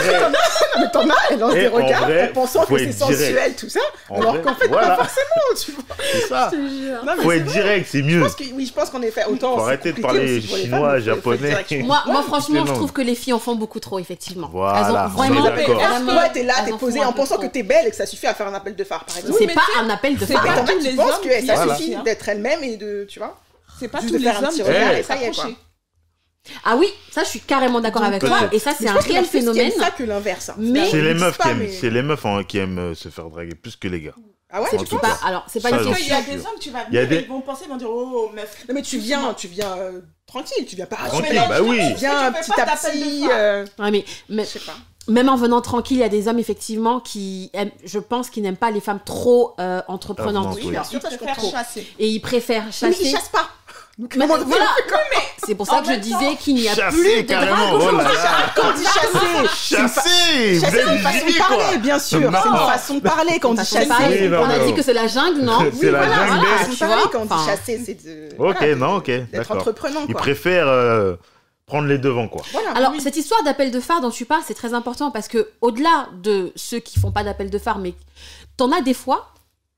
Mais t'en as, elle lance des regards en pensant que c'est sensuel, tout ça. Alors qu'en fait, pas forcément, tu vois. c'est ça. Faut être direct, c'est Je mieux. pense que, oui, je pense qu'en effet, autant. Faut arrêter de parler aussi pour les chinois, japonais. Moi, franchement, je trouve que les filles en font beaucoup trop effectivement. Voilà, Elles ont vraiment, ouais, t'es là, t'es en posé font un en pensant que t'es belle et que ça suffit à faire un appel de phare, par exemple. C'est pas un appel de phare. Pensent hommes que ça suffit d'être elle-même et de, tu vois. C'est pas tous de les faire un hommes petit qui regard vont et ça y est. Ah oui, ça je suis carrément d'accord avec toi. Et ça c'est Mais un réel phénomène. ça que l'inverse. hein. Mais- C'est les meufs pas, qui aiment, mais- c'est les meufs hein, qui aiment euh, se faire draguer plus que les gars. Ah ouais, C'est pas. cas. Alors c'est pas Parce qu'il y a des hommes, tu vas venir, des- ils vont penser, ils vont dire, oh, meuf. Non mais tu viens, tu viens euh, tranquille, tu viens pas Tranquille, mais bah oui. Tu viens petit à petit. euh, Ouais, mais, mais Je sais pas. même en venant tranquille, il y a des hommes effectivement qui aiment, je pense, qui n'aiment pas les femmes trop euh, entreprenantes. Oui, bien Ils sûr, préfèrent chasser. Et ils préfèrent Mais chasser. ils chassent pas. Donc, Mais comment- voilà, c'est pour ça en que je disais qu'il n'y a plus de carrément, drague. Quand on dit chasser, Chasser Vous chasser, c'est une façon de parler, bien sûr. C'est une façon de parler quand on dit chasser. on a dit que c'est la jungle, non C'est la jungle. voilà, Façon de tu parler vois. quand on dit chasser, c'est de. Ok, voilà, non, ok, D'être entreprenant, Ils préfèrent euh, prendre les devants, quoi. Voilà. Alors, oui. cette histoire d'appel de phare dont tu parles, c'est très important parce que, au-delà de ceux qui font pas d'appel de phare, mais t'en as des fois,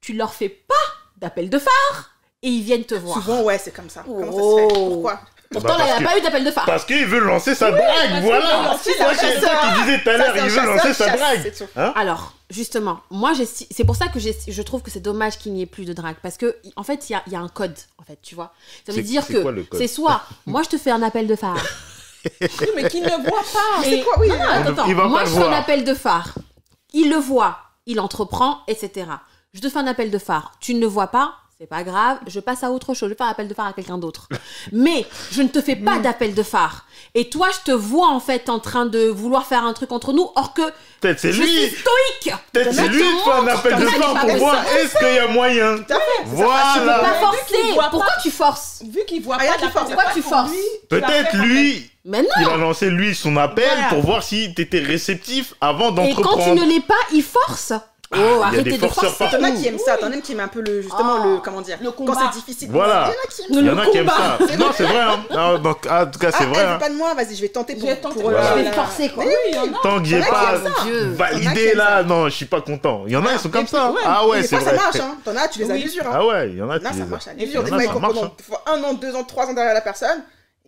tu leur fais pas d'appel de phare et ils viennent te voir. Souvent, ouais, c'est comme ça. Comment ça se fait? Pourquoi? Pourtant, Bah, là, il parce n'y a que- pas eu d'appel de phare. Parce qu'il veut lancer sa drague, qu'il voilà c'est chasseur. toi qui disais tout à Ça, l'heure, il veut lancer sa drague. Hein? Alors, justement, moi, c'est pour ça que je trouve que c'est dommage qu'il n'y ait plus de drague. Parce que, en fait, il y a, il y a un code, en fait, tu vois. Ça veut dire c'est que c'est soit, [LAUGHS] moi, je te fais un appel de phare. Oui, mais qu'ils ne voient pas. C'est quoi, oui Non, non, attends, attends. Il va Moi, je fais un appel de phare. Il le voit, il entreprend, etc. Je te fais un appel de phare. Tu ne le vois pas, c'est pas grave. Je passe à autre chose. Je fais un appel de phare à quelqu'un d'autre. Mais je ne te fais pas d'appel de phare. Et toi, je te vois en fait en train de vouloir faire un truc entre nous, or que Peut-être c'est je suis lui stoïque. Peut-être c'est lui qui fait un appel de phare pour pas voir est-ce qu'il y a moyen Tout à fait. c'est sa Tu peux façon. pas Voilà. Mais vu qu'il forcer. voit Pourquoi pas- tu forces Vu qu'ils voient Ah, y a pas qui l'appel force. Ah, oh, ah, arrêtez y a des de forceurs forcer. T'en as qui aiment ça, t'en aimes qui aiment un peu le, justement ah, le, comment dire, le combat. quand c'est difficile. Voilà. Il y en a qui aiment, ça. Non, c'est vrai. Hein. Non, donc, ah, en tout cas, ah, c'est vrai. Hein. pas de moi, vas-y, je vais tenter pour. Je vais pour. Je vais forcer quoi. Tant qu'il n'y pas validé là, non, je suis pas content. Il y en a, ils sont comme ça. Ah ouais, c'est vrai. Ça marche, hein. T'en as, tu les as l'usure. Hein. Ah ouais, il y en a qui. Non, ça marche à l'usure. Des fois, ils comprennent un an, deux ans, trois ans derrière la personne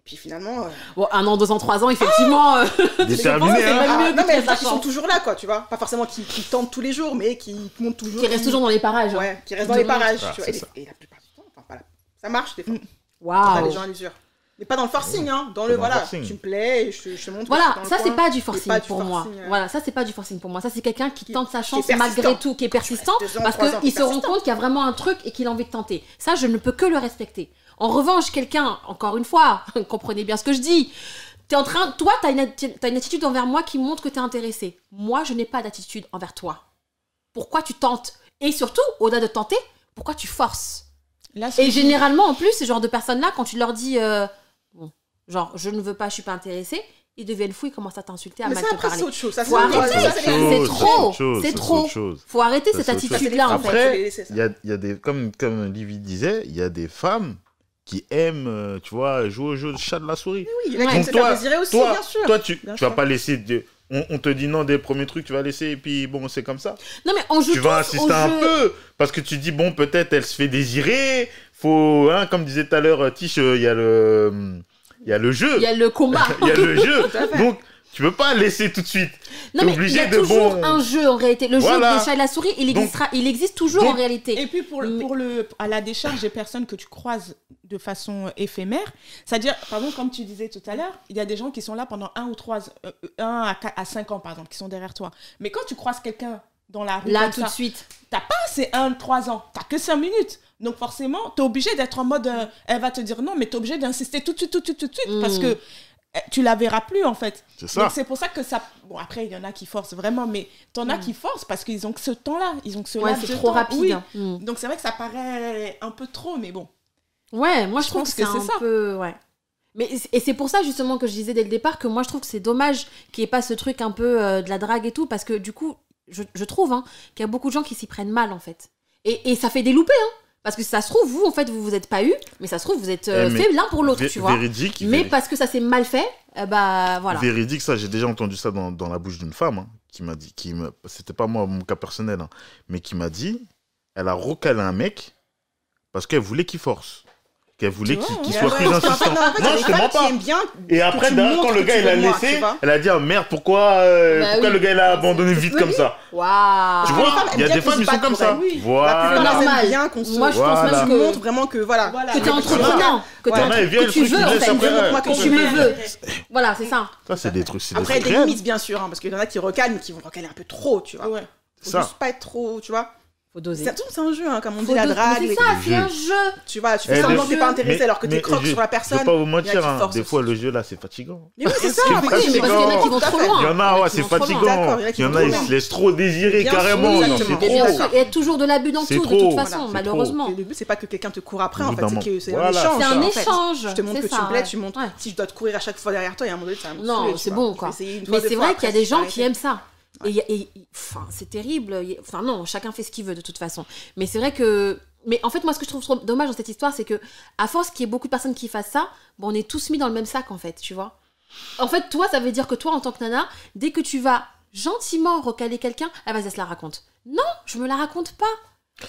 puis finalement. Euh, un an, deux ans, trois ans, effectivement. Ah euh... [LAUGHS] Hein. ah, Non, mais qui sont toujours là, quoi, tu vois. Pas forcément qui, qui tentent tous les jours, mais qui montent toujours. Qui restent toujours dans les parages. Hein. Ouais, qui restent dans les parages. Et, la plupart du temps, enfin, pas ça marche, des fois. Mm. Waouh. les gens à l'usure. Mais pas dans le forcing, hein. Dans le voilà, tu me plais, je, te montre. Voilà, ça c'est pas du forcing pour moi. Euh, voilà, ça c'est pas du forcing pour moi. Ça c'est quelqu'un qui tente sa chance malgré tout, qui est persistant, parce qu'il se rend compte qu'il y a vraiment un truc et qu'il a envie de tenter. Ça, je ne peux que le respecter. En revanche, quelqu'un, encore une fois, [LAUGHS] comprenez bien ce que je dis, es en train, toi, tu as, une attitude envers moi qui montre que tu es intéressé. Moi, je n'ai pas d'attitude envers toi. Pourquoi tu tentes? Et surtout, au-delà de tenter, pourquoi tu forces? Et généralement, en plus, ce genre de personnes-là, quand tu leur dis, euh, bon, genre, je ne veux pas, je suis pas intéressé, ils deviennent fous, ils commencent à t'insulter, à mais mal te parler. C'est autre chose. Ça, faut. C'est trop. C'est trop. Faut arrêter cette attitude-là. En fait, comme comme disait, il y a des femmes qui aime, euh, tu vois, jouer au jeu de chat de la souris. Oui, il y en a qui toi, aussi, toi, bien sûr. Toi, tu, bien tu sûr. vas pas laisser. On, te dit non des premiers trucs, tu vas laisser, et puis bon, c'est comme ça. Non, mais on joue Tu vas insister un peu, parce que tu dis, bon, peut-être elle se fait désirer. Faut, hein, comme disait tout à l'heure euh, Tish, euh, il y a le. Il y a le jeu. Il y a le combat. [LAUGHS] Il y a le jeu. [LAUGHS] Donc, tu peux pas laisser tout de suite. Non, mais obligé il y a de toujours bon... un jeu en réalité. Le jeu des chats et la souris, il, il existe toujours en réalité. Et puis pour, le, à la décharge des personnes que tu croises de façon éphémère, c'est-à-dire, pardon, comme tu disais tout à l'heure, il y a des gens qui sont là pendant un ou trois, euh, un à, à cinq ans par exemple, qui sont derrière toi. Mais quand tu croises quelqu'un dans la rue, là tout de suite, t'as pas ces un, trois ans, t'as que cinq minutes. Donc forcément, t'es obligé d'être en mode, euh, elle va te dire non, mais t'es obligé d'insister tout de suite, tout de suite, tout de suite, parce mm. que eh, tu la verras plus en fait. C'est ça. c'est pour ça que ça. Bon, après, il y en a qui forcent vraiment, mais t'en as mm. qui forcent parce qu'ils ont que ce temps-là. Ils ont que ce ouais, c'est trop temps. rapide. Mm. Donc c'est vrai que ça paraît un peu trop, mais bon. Ouais, moi je, trouve pense que, c'est ça. Peu... Ouais. Mais, et c'est pour ça justement que je disais dès le départ que moi je trouve que c'est dommage qu'il n'y ait pas ce truc un peu euh, de la drague et tout, parce que du coup, je, je trouve hein, qu'il y a beaucoup de gens qui s'y prennent mal en fait. Et, et ça fait des loupés, hein. Parce que ça se trouve, vous, en fait, vous vous êtes pas eu, mais ça se trouve, vous êtes euh, eh, fait l'un pour l'autre, tu vois. Mais parce que ça s'est mal fait, bah voilà. Véridique, ça, j'ai déjà entendu ça dans, dans la bouche d'une femme hein, qui m'a dit, qui me, c'était pas moi mon cas personnel, hein, mais qui m'a dit, elle a recalé un mec parce qu'elle voulait qu'il force qu'elle voulait qu'il hein. soit plus insistant. Non, en fait, non je comprends pas. Et après, quand le gars il a laissé, elle a dit ah, merde, pourquoi, euh, bah le gars il a abandonné vite comme ça wow. Tu vois, il y a des femmes qui sont comme ça. Voilà. normal. Moi, je pense même que montre vraiment que voilà, que t'es entreprenant, que tu veux, que tu me veux. Voilà, c'est ça. Ça, c'est des trucs. Après, des limites, bien sûr, hein, parce qu'il y en a qui recalment, qui vont recaler un peu trop, tu vois. Faut juste pas être trop, tu vois. Faut doser. C'est un jeu, hein, comme on dit, la drague. C'est ça, c'est un jeu. Tu vois, tu fais eh, semblant que t'es pas intéressé alors que t'es croque sur la personne. Je vais pas vous mentir, hein, des fois le jeu là c'est fatigant. Mais oui, c'est ça, oui, parce. Il y en a, c'est fatigant. Il y en a, ils se laissent trop désirer carrément. Il y a toujours de l'abus dans tout, de toute façon, malheureusement. Le but, c'est pas que quelqu'un te court après, en fait, c'est un échange. C'est un échange. Je te montre que tu me plais, tu montres. Si je dois te courir à chaque fois derrière toi, il y a un moment donné, Non, c'est bon, quoi. Mais c'est vrai qu'il y a des gens qui aiment ça. Et, et, c'est terrible. Enfin, non, chacun fait ce qu'il veut de toute façon. Mais c'est vrai que. Mais en fait, moi, ce que je trouve trop dommage dans cette histoire, c'est que, à force qu'il y ait beaucoup de personnes qui fassent ça, bon, on est tous mis dans le même sac, en fait, tu vois. En fait, toi, ça veut dire que toi, en tant que nana, dès que tu vas gentiment recaler quelqu'un, ah, vas-y, elle se la raconte. Non, je me la raconte pas.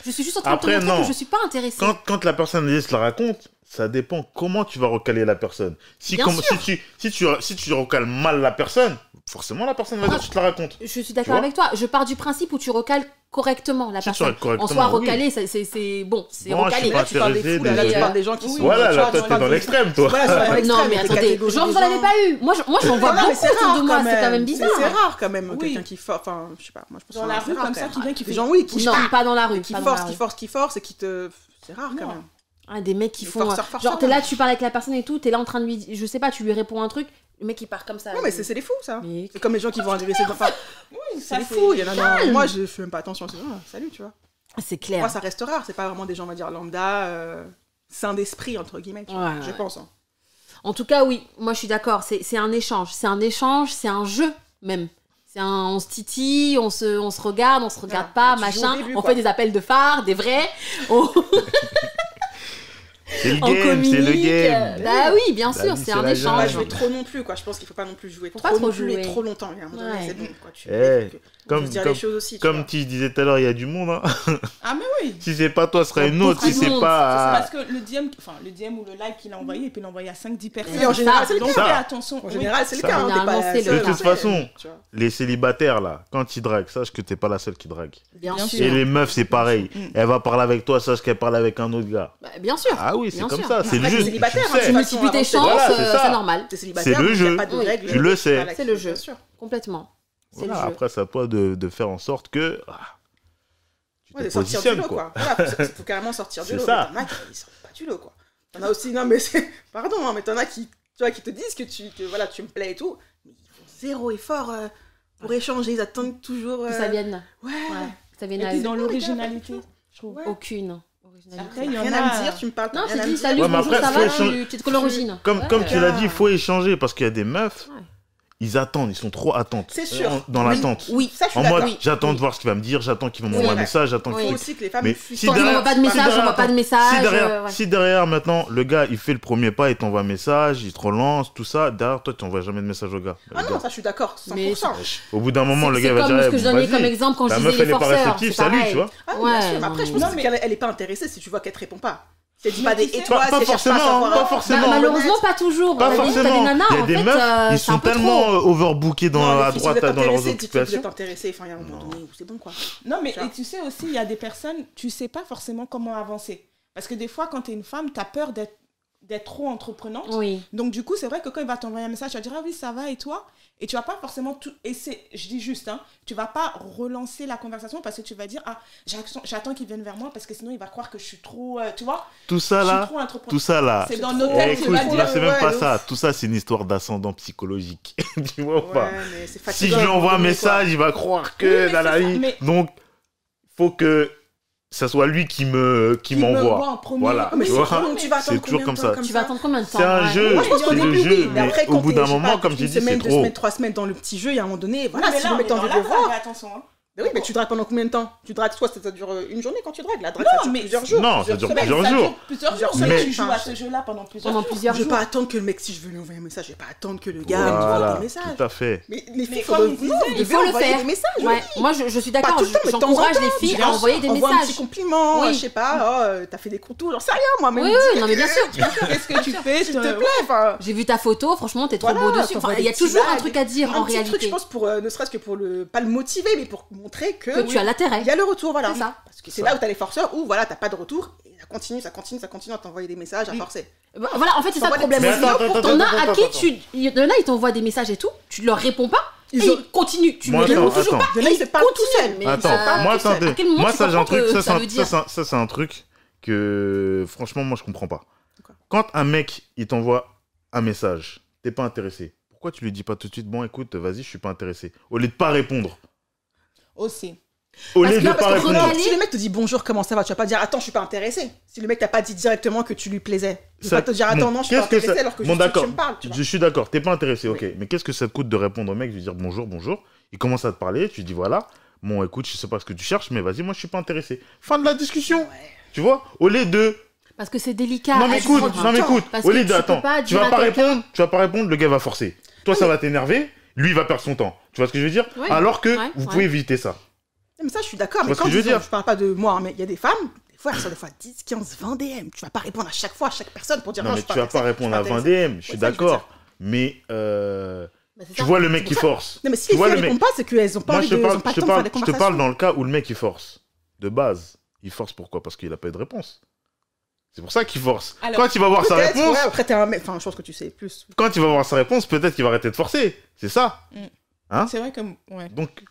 Je suis juste en train Après, de te montrer non. que je suis pas intéressée. Quand, la personne se la raconte, ça dépend comment tu vas recaler la personne. Bien sûr. si, tu, si, tu, si tu recales mal la personne, forcément la personne va dire ah, je te la raconte. Je suis d'accord avec toi. Je pars du principe où tu recales correctement la personne. En soi, recalé, oui. c'est bon, c'est bon, recalé. Là, tu parles des gens qui sont. Voilà, là, toi, t'es dans l'extrême, toi. [LAUGHS] Non, mais attendez, genre, vous l'avez pas eu. Moi, j'en je, vois beaucoup autour de moi, c'est quand même bizarre. C'est rare quand même, quelqu'un qui force. Enfin, je sais pas, moi, je pense Dans la rue, comme ça, qui vient, qui fait. Force, qui force, qui force et qui te. C'est rare quand même. Ah, des mecs qui font. Euh, genre, t'es là, tu parles avec la personne et tout, t'es là en train de lui. Je sais pas, tu lui réponds un truc, le mec, il part comme ça. Non, mais c'est des fous, ça. C'est comme les gens qui vont agresser. Enfin, [LAUGHS] oui, c'est des fous. Moi, je fais même pas attention. Ah, salut, tu vois. C'est clair. Moi, ça reste rare. C'est pas vraiment des gens, on va dire, lambda, euh, sains d'esprit, entre guillemets. Je pense. Hein. En tout cas, oui, moi, je suis d'accord. C'est un échange. C'est un échange, c'est un jeu, même. Un, on se titille, on se, on se regarde, on se regarde pas, machin. On fait des appels de phare, des vrais. [LAUGHS] C'est le game, c'est le game. Euh, bah oui, bien bah sûr, c'est un échange. Pas jouer trop non plus, quoi. Je pense qu'il faut pas non plus jouer trop, trop, jouer. trop longtemps. C'est bon, quoi. Tu, eh. Comme, comme, aussi, tu disais tout à l'heure, il y a du monde. Hein. [LAUGHS] Ah, mais oui. si c'est pas toi, ce serait une autre. Si c'est pas. parce euh, que le DM, enfin, le DM ou le live qu'il a envoyé, il peut l'envoyer à 5-10 personnes. En général, c'est le cas. Attention. En général, c'est le cas. Hein, de toute façon, les célibataires, là, quand ils draguent, sache que t'es pas la seule qui drague. Bien sûr. Et les meufs, c'est pareil. Mm. Elle va parler avec toi, sache qu'elle parle avec un autre gars. Bah, bien sûr. Ah oui, c'est comme ça. C'est le jeu. Tu hein, multiplies tes chances, euh, c'est normal. C'est le jeu. Tu le sais. C'est le jeu. Complètement. Après, ça peut de, de faire en sorte que. Ah, tu ouais, te de sortir du lot, quoi. quoi. Faut, carrément sortir du lot. Ça. Mais en a qui ne sortent pas du lot, quoi. T'en as aussi, non, mais. [LAUGHS] Pardon, hein, mais t'en as qui, tu vois, qui te disent que tu, que, voilà, tu me plais et tout. Mais ils font zéro effort euh, pour échanger. Ils attendent toujours. Que euh, ça vienne. Ouais. ouais. Que ça vienne et à dans l'originalité, je trouve. Aucune. Après, il y en a. Rien à me dire, tu me parles. Non, c'est dit, salut, bonjour, ça va, tu te. Comme, comme tu l'as dit, il faut échanger parce qu'il y a des meufs ils attendent, ils sont trop attentes. C'est sûr. Dans l'attente. Oui, ça, je suis En mode, j'attends de voir ce qu'il va me dire, j'attends qu'il m'envoie un message, j'attends qu'il. aussi que les femmes mais. Si derrière, pas de message, on pas de message. Euh, si derrière, maintenant, le gars, il fait le premier pas, il t'envoie un message, il te relance, tout ça, derrière, toi, tu n'envoies jamais de message au gars. Ah non, ça, je suis d'accord, 100%. Mais... Au bout d'un moment, le gars va dire. C'est ce eh, que je donnais comme exemple quand je disais. La meuf, elle est pas réceptive, salut, tu vois. Ah, bien sûr. Après, je pense qu'elle n'est pas intéressée si tu vois qu'elle te répond pas. C'est pas des et pas, pas forcément, pas, pas forcément. Malheureusement, pas toujours. Pas forcément. Il y a des en fait, meufs, euh, ils sont tellement overbookés dans non, à si droite dans leurs occupations. Vous êtes enfin, il y a un c'est bon quoi. Non, mais et tu sais aussi, il y a des personnes, tu sais pas forcément comment avancer. Parce que des fois, quand tu es une femme, tu as peur d'être d'être trop entreprenante. Donc, du coup, c'est vrai que quand il va t'envoyer un message, tu vas dire Ah oui, ça va, et toi? Et tu vas pas forcément tout. Et c'est, je dis juste, hein, tu vas pas relancer la conversation parce que tu vas dire Ah, j'attends qu'il vienne vers moi parce que sinon il va croire que je suis trop. Euh, tu vois? Tout ça là. Tout ça là. C'est dans nos têtes. Eh, écoute, c'est même pas ça. Tout ça, c'est une histoire d'ascendant psychologique. [LAUGHS] tu vois ouais, pas Si je lui envoie un message, il va croire que. Oui, mais Donc, faut que ça soit lui qui me m'envoie. voilà. Ah, c'est toujours comme ça. C'est un jeu c'est jeu mais après, au bout d'un moment comme j'ai dit c'est trop. semaines trois semaines dans le petit jeu il y a un moment donné voilà si je mets en devoir attention ben oui, mais tu dragues pendant combien de temps? Tu dragues soit ça dure euh, une journée quand tu dragues, la non, mais plusieurs jours. Non, plusieurs ça dure plusieurs jours. Plusieurs jours, mais... tu joues à ce jeu-là pendant plusieurs, pendant plusieurs jours. Je vais pas attendre que le mec, si je veux lui envoyer un message, je ne vais pas attendre que le gars voilà, me envoie un message. Tout à fait. Mais les filles, mais vous, non, il faut le faire. Des messages, ouais. oui. Moi, je, je suis d'accord. J'encourage les filles à envoyer des messages. Un petit compliment, oui. je sais pas, mm-hmm. oh, t'as fait des contours, j'en sais rien moi. même. Oui, oui, non, mais bien sûr. [LAUGHS] Qu'est-ce que tu fais, s'il te euh, plaît J'ai vu ta photo, franchement, t'es trop beau dessus. Il y a toujours un truc à dire en réalité. Je pense pour, euh, ne serait-ce que pour le, pas le motiver, mais pour que, tu as l'intérêt. Il y a le retour, voilà. C'est. Parce que c'est là où tu as les forceurs, où voilà, t'as pas de retour, et ça continue, ça continue, ça continue à t'envoyer des messages, à forcer. Euh, bah, voilà, en fait, c'est ça le problème. T'en as à qui tu. Il y ils t'envoient des messages et tout, tu leur réponds pas, ils et continuent. Tu ne ne réponds toujours pas. Il en ils se parlent tout seuls. Attends, moi, attendez. Moi, ça, j'ai un truc, ça, c'est un truc que, franchement, moi, je comprends pas. Quand un mec, il t'envoie un message, t'es pas intéressé, pourquoi tu lui dis pas tout de suite, bon, écoute, vas-y, je suis pas intéressé, au lieu de pas répondre aussi. Au parce lieu que, de parce que si le mec te dit bonjour, comment ça va, tu vas pas dire attends, je suis pas intéressé. Si le mec t'a pas dit directement que tu lui plaisais, tu vas pas te dire attends, non, je suis pas intéressé ça... alors que bon, je, tu me parles. Je suis d'accord, t'es pas intéressé, ok. Mais qu'est-ce que ça te coûte de répondre au mec, de lui dire bonjour, bonjour? Il commence à te parler, tu dis voilà, bon écoute, je sais pas ce que tu cherches, mais vas-y, moi je suis pas intéressé. Fin de la discussion, tu vois, au lieu de. Parce que c'est délicat. Non mais écoute, non mais écoute, au lieu de attends, tu vas tu vas pas répondre, le gars va forcer. Toi ça va t'énerver lui il va perdre son temps. Tu vois ce que je veux dire Alors que vous pouvez éviter ça. Mais ça, je suis d'accord. Mais quand que je, veux dire. je parle pas de moi, hein, mais il y a des femmes, des fois, elles sont des fois 10, 15, 20 DM. Tu vas pas répondre à chaque fois, à chaque personne pour dire non, non mais je tu vas pas répondre à 20 DM, je suis d'accord. Mais euh, tu vois le mec qui force. Non, mais si tu vois, pas, c'est qu'elles ont pas de faire des. Je te parle dans le cas où le mec il force. De base, il force pourquoi? Parce qu'il a pas eu de réponse. C'est pour ça qu'il force. Quand il va voir sa réponse. Après, t'es un mec. Enfin, je pense que tu sais plus. Quand il va voir sa réponse, peut-être qu'il va arrêter de forcer. C'est ça. Mm. Hein c'est vrai que. Donc,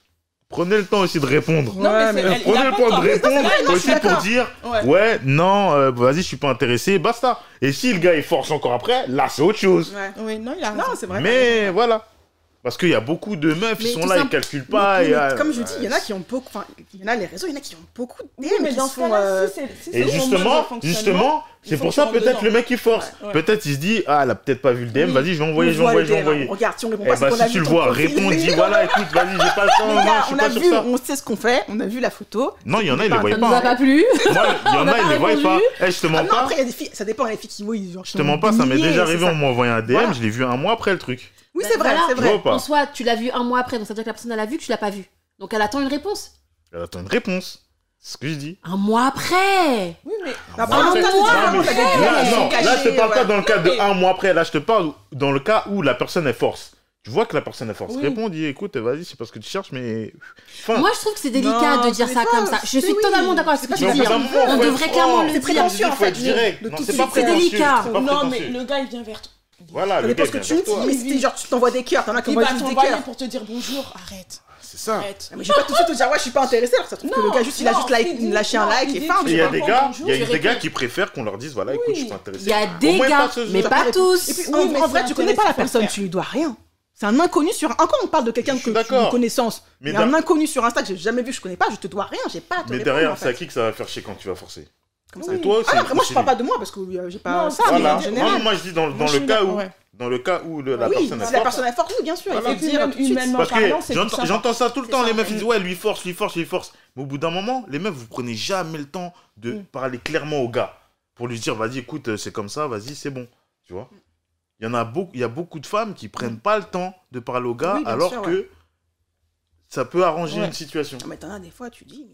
prenez le temps aussi de répondre. Prenez le temps de répondre aussi pour dire ouais, non, euh, vas-y, je suis pas intéressé, basta. Et si le gars il force encore après, là c'est autre chose. Ouais. Oui, non, il a. Non, c'est vrai. Mais voilà. Parce qu'il y a beaucoup de meufs, Mais ils sont là, ils calculent pas. Mais- et, mais ah, comme je dis, il y en a qui ont beaucoup. Enfin, il y en a les réseaux, il y en a qui ont beaucoup de Oui, mais qui dans ce sont, cas-là, euh, si c'est si c'est Et justement, fonctionnement, justement, c'est pour ça peut-être le mec il force. Ouais, ouais. Peut-être il se dit, ah, elle a peut-être pas vu le DM, Oui. vas-y, je vais envoyer, je vais envoyer, les je vais envoyer. Regarde, si on répond Eh pas, c'est bah, qu'on a si tu le vois, réponds, dis [LAUGHS] voilà, écoute, vas-y, j'ai pas le temps, Les non, gars, je suis on pas a sur vu, ça. on sait ce qu'on fait, on a vu la photo. Non, il y en a, ils les voient Ça nous a pas. pas hein. plu. Moi, il y en a, [LAUGHS] ils pas les voient pas. Eh, je te Ah mens non, pas. après, il y a des filles, ça dépend, il y a des filles qui, oui, genre, Je te mens pas, ça m'est déjà arrivé, on m'a envoyé un DM, je l'ai vu un mois après le truc. Oui, Bah, c'est vrai, c'est vrai. vois pas En soi, tu l'as vu un mois après, donc ça veut dire que la personne elle a vu que tu l'as pas vu. Donc elle attend une réponse. Elle attend une réponse. C'est ce que je dis. Un mois après. Oui, mais Un mois après. Là, non, là, je te parle pas dans le cas de un mois après. Là, je te parle dans le cas où la personne est force. Tu vois que la personne est force. Oui. Réponds, dis écoute, vas-y, c'est pas ce que tu cherches, mais. Enfin, Moi, je trouve que c'est délicat Non, de dire c'est ça pas- comme ça. Je c'est suis oui. totalement d'accord avec ce que C'est tu dis. hein. On devrait clairement le C'est dire. Il en fait. direct. C'est c'est délicat. c'est non, mais le gars, il vient vers toi. Voilà, le gars ce que vient tu me vers toi. dis. Genre, tu t'envoies des cœurs, t'en as qui des cœurs. pour te dire bonjour. Arrête. C'est ça. Arrête. Mais je vais pas tout de suite te dire, ouais, je suis pas intéressé, alors ça se trouve que le gars, juste, il a juste like- il dit- lâché un like il et fin. il y a des gars, il y a des gars qui préfèrent qu'on leur dise voilà, écoute, je suis pas intéressé. Il y a des gars, mais pas tous. Et puis, en, vrai, tu connais pas la personne, tu lui dois rien. C'est un inconnu sur. Encore, on parle de quelqu'un que tu d'accord. une connaissance. Mais Mais un inconnu sur Insta que j'ai jamais vu, je connais pas, je te dois rien, j'ai pas à te Mais derrière, c'est à qui que ça va faire chier quand tu vas forcer Comme ça. C'est toi Ah, après, moi, je parle pas de moi parce que euh, j'ai pas Non, ça, mais Voilà. en général. Non, moi je dis dans, dans le cas où ouais. dans le cas où le- la oui, personne est si la forte. personne est forte, oui, bien sûr, il Voilà. faut le dire tout de suite. Humainement Parce que parlant, c'est j'entends- ça tout le temps, ça, les meufs ils disent ouais, lui force, lui force, lui force. Mais au bout d'un moment, les meufs, vous prenez jamais le temps de Mm. parler clairement au gars pour lui dire vas-y, écoute, euh, c'est comme ça, vas-y, c'est bon. Tu vois? Il y en a beaucoup, il y a beaucoup de femmes qui prennent pas le temps de parler au gars Oui, alors sûr, que ça peut arranger Ouais. une situation. Non, Mais t'en as des fois, tu dis.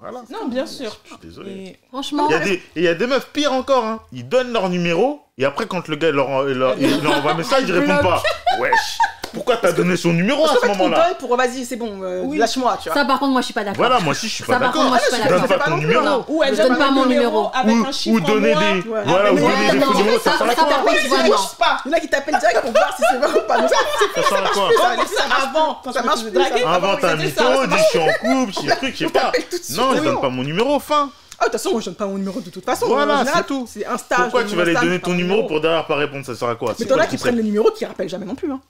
Voilà. Non, bien sûr. Je suis désolé. Et Franchement, Il y, a des, et il y a des meufs pires encore, hein. ils donnent leur numéro et après quand le gars leur, leur, il leur envoie un message, ils répondent pas. [LAUGHS] Wesh, pourquoi t'as donné son numéro Parce à ce moment-là pour vas-y, c'est bon, euh, Oui. lâche-moi, tu vois. ça par contre, moi je suis pas d'accord. Voilà, moi aussi je suis Ça, pas par contre, d'accord. moi, je suis pas Donne d'accord. pas ton numéro. non. Ou elle Je donne pas mon numéro. avec Ou, un chiffre ou donner moins. des, Ouais. voilà, ou mais donner des non, faux numéros, ça- ça sert à ça, quoi tu non. touche pas. Il y en a qui t'appellent direct pour voir si c'est vrai ou pas. Donc ça, c'est Ça sert à quoi ça, ça Avant, quand Ça marche plus, draguer, ça. Invente un mytho, ça, ça dis je suis en couple, je suis truc, je sais pas. t'appelle tout de suite. Non, je oui, donne non. pas mon numéro, fin. Ah, de toute façon, moi, je donne pas mon numéro de toute façon. Voilà, En général, c'est tout. C'est Insta. Pourquoi je tu donne vas mon aller Insta, donner ton mon numéro pour derrière pas répondre Ça sert à quoi? Mais C'est t'en quoi as le qui prennent concept le numéro qui rappellent jamais non plus. Hein.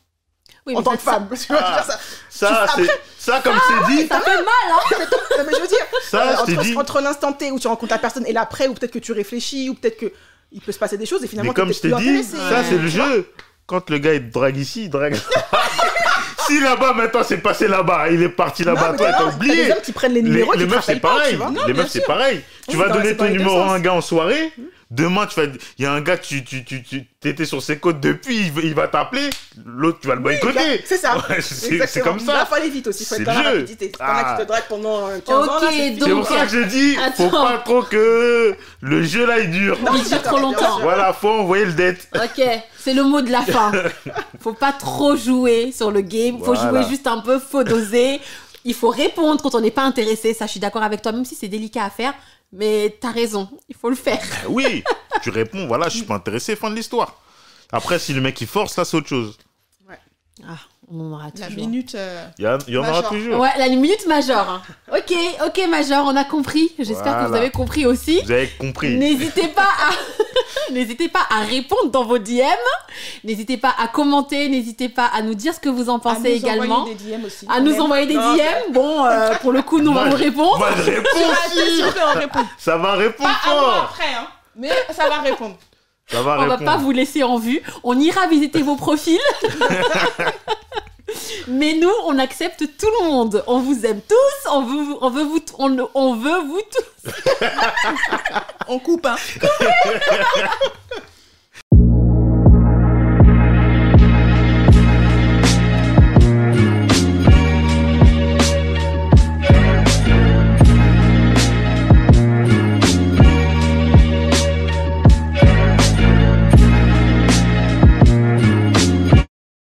Oui, En tant ça- que femme. Tu vois, je veux dire, ça- Ça, Après- c'est ça comme c'est dit. Ça fait mal, hein Non, mais je veux dire, Ça, euh, entre, dit. entre l'instant T où tu rencontres la personne et l'après, ou peut-être que tu réfléchis, ou peut-être que il peut se passer des choses et finalement Mais comme je t'ai dit, ça c'est le jeu. Quand le gars il drague ici, il drague. [LAUGHS] si là-bas maintenant c'est passé là-bas, il est parti là-bas, toi t'as oublié. hommes qui prennent les Les, numéros les meufs c'est pareil. tu vois. les meufs c'est pareil. Tu Oui, vas donner ton les numéro à un gars en soirée. Demain tu vas, il y a un gars tu tu tu tu t'étais sur ses côtes depuis, il va- il va t'appeler. L'autre tu vas le boycotter. C'est ça. [LAUGHS] Ouais, c'est comme ça. faut aller vite aussi, faut C'est être dans la le jeu. rapidité. Ah. qui te draguent pendant euh, 15 ans. là, Ok, c'est- pour ça que j'ai dit, [LAUGHS] faut pas trop que le jeu là il dure. Non, Il dure trop longtemps. Voilà, faut envoyer le dette. Ok, c'est le mot de la fin. [LAUGHS] Faut pas trop jouer sur le game, faut Voilà. jouer juste un peu, faut doser. Il faut répondre quand on n'est pas intéressé, ça je suis d'accord avec toi, même si c'est délicat à faire, mais t'as raison, il faut le faire. Ben oui, tu réponds, voilà, je suis pas intéressé, fin de l'histoire. Après, si le mec il force, là c'est autre chose. Ah, on en aura La toujours. minute. euh, Il y, a- il y en aura Major. toujours. Ouais, la minute major. hein. Ok, ok major, on a compris. J'espère que vous avez compris aussi. Vous avez compris. N'hésitez pas à [LAUGHS] n'hésitez pas à répondre dans vos DM. N'hésitez pas à commenter. N'hésitez pas à nous dire ce que vous en à pensez nous également. envoyer des DM aussi. À nous aime. envoyer des Non, DM. Bon, euh, pour le coup, nous on va vous je- répondre. Moi, je réponds Ah, c'est aussi. sûr qu'on répond. Ça va répondre Pas à moi fort. après, hein. Mais ça va répondre. Ça va On va pas vous laisser en vue. On ira visiter vos profils. [LAUGHS] Mais nous, on accepte tout le monde. On vous aime tous. On veut, on veut vous, on, on veut vous tous. [LAUGHS] On coupe, hein. [LAUGHS]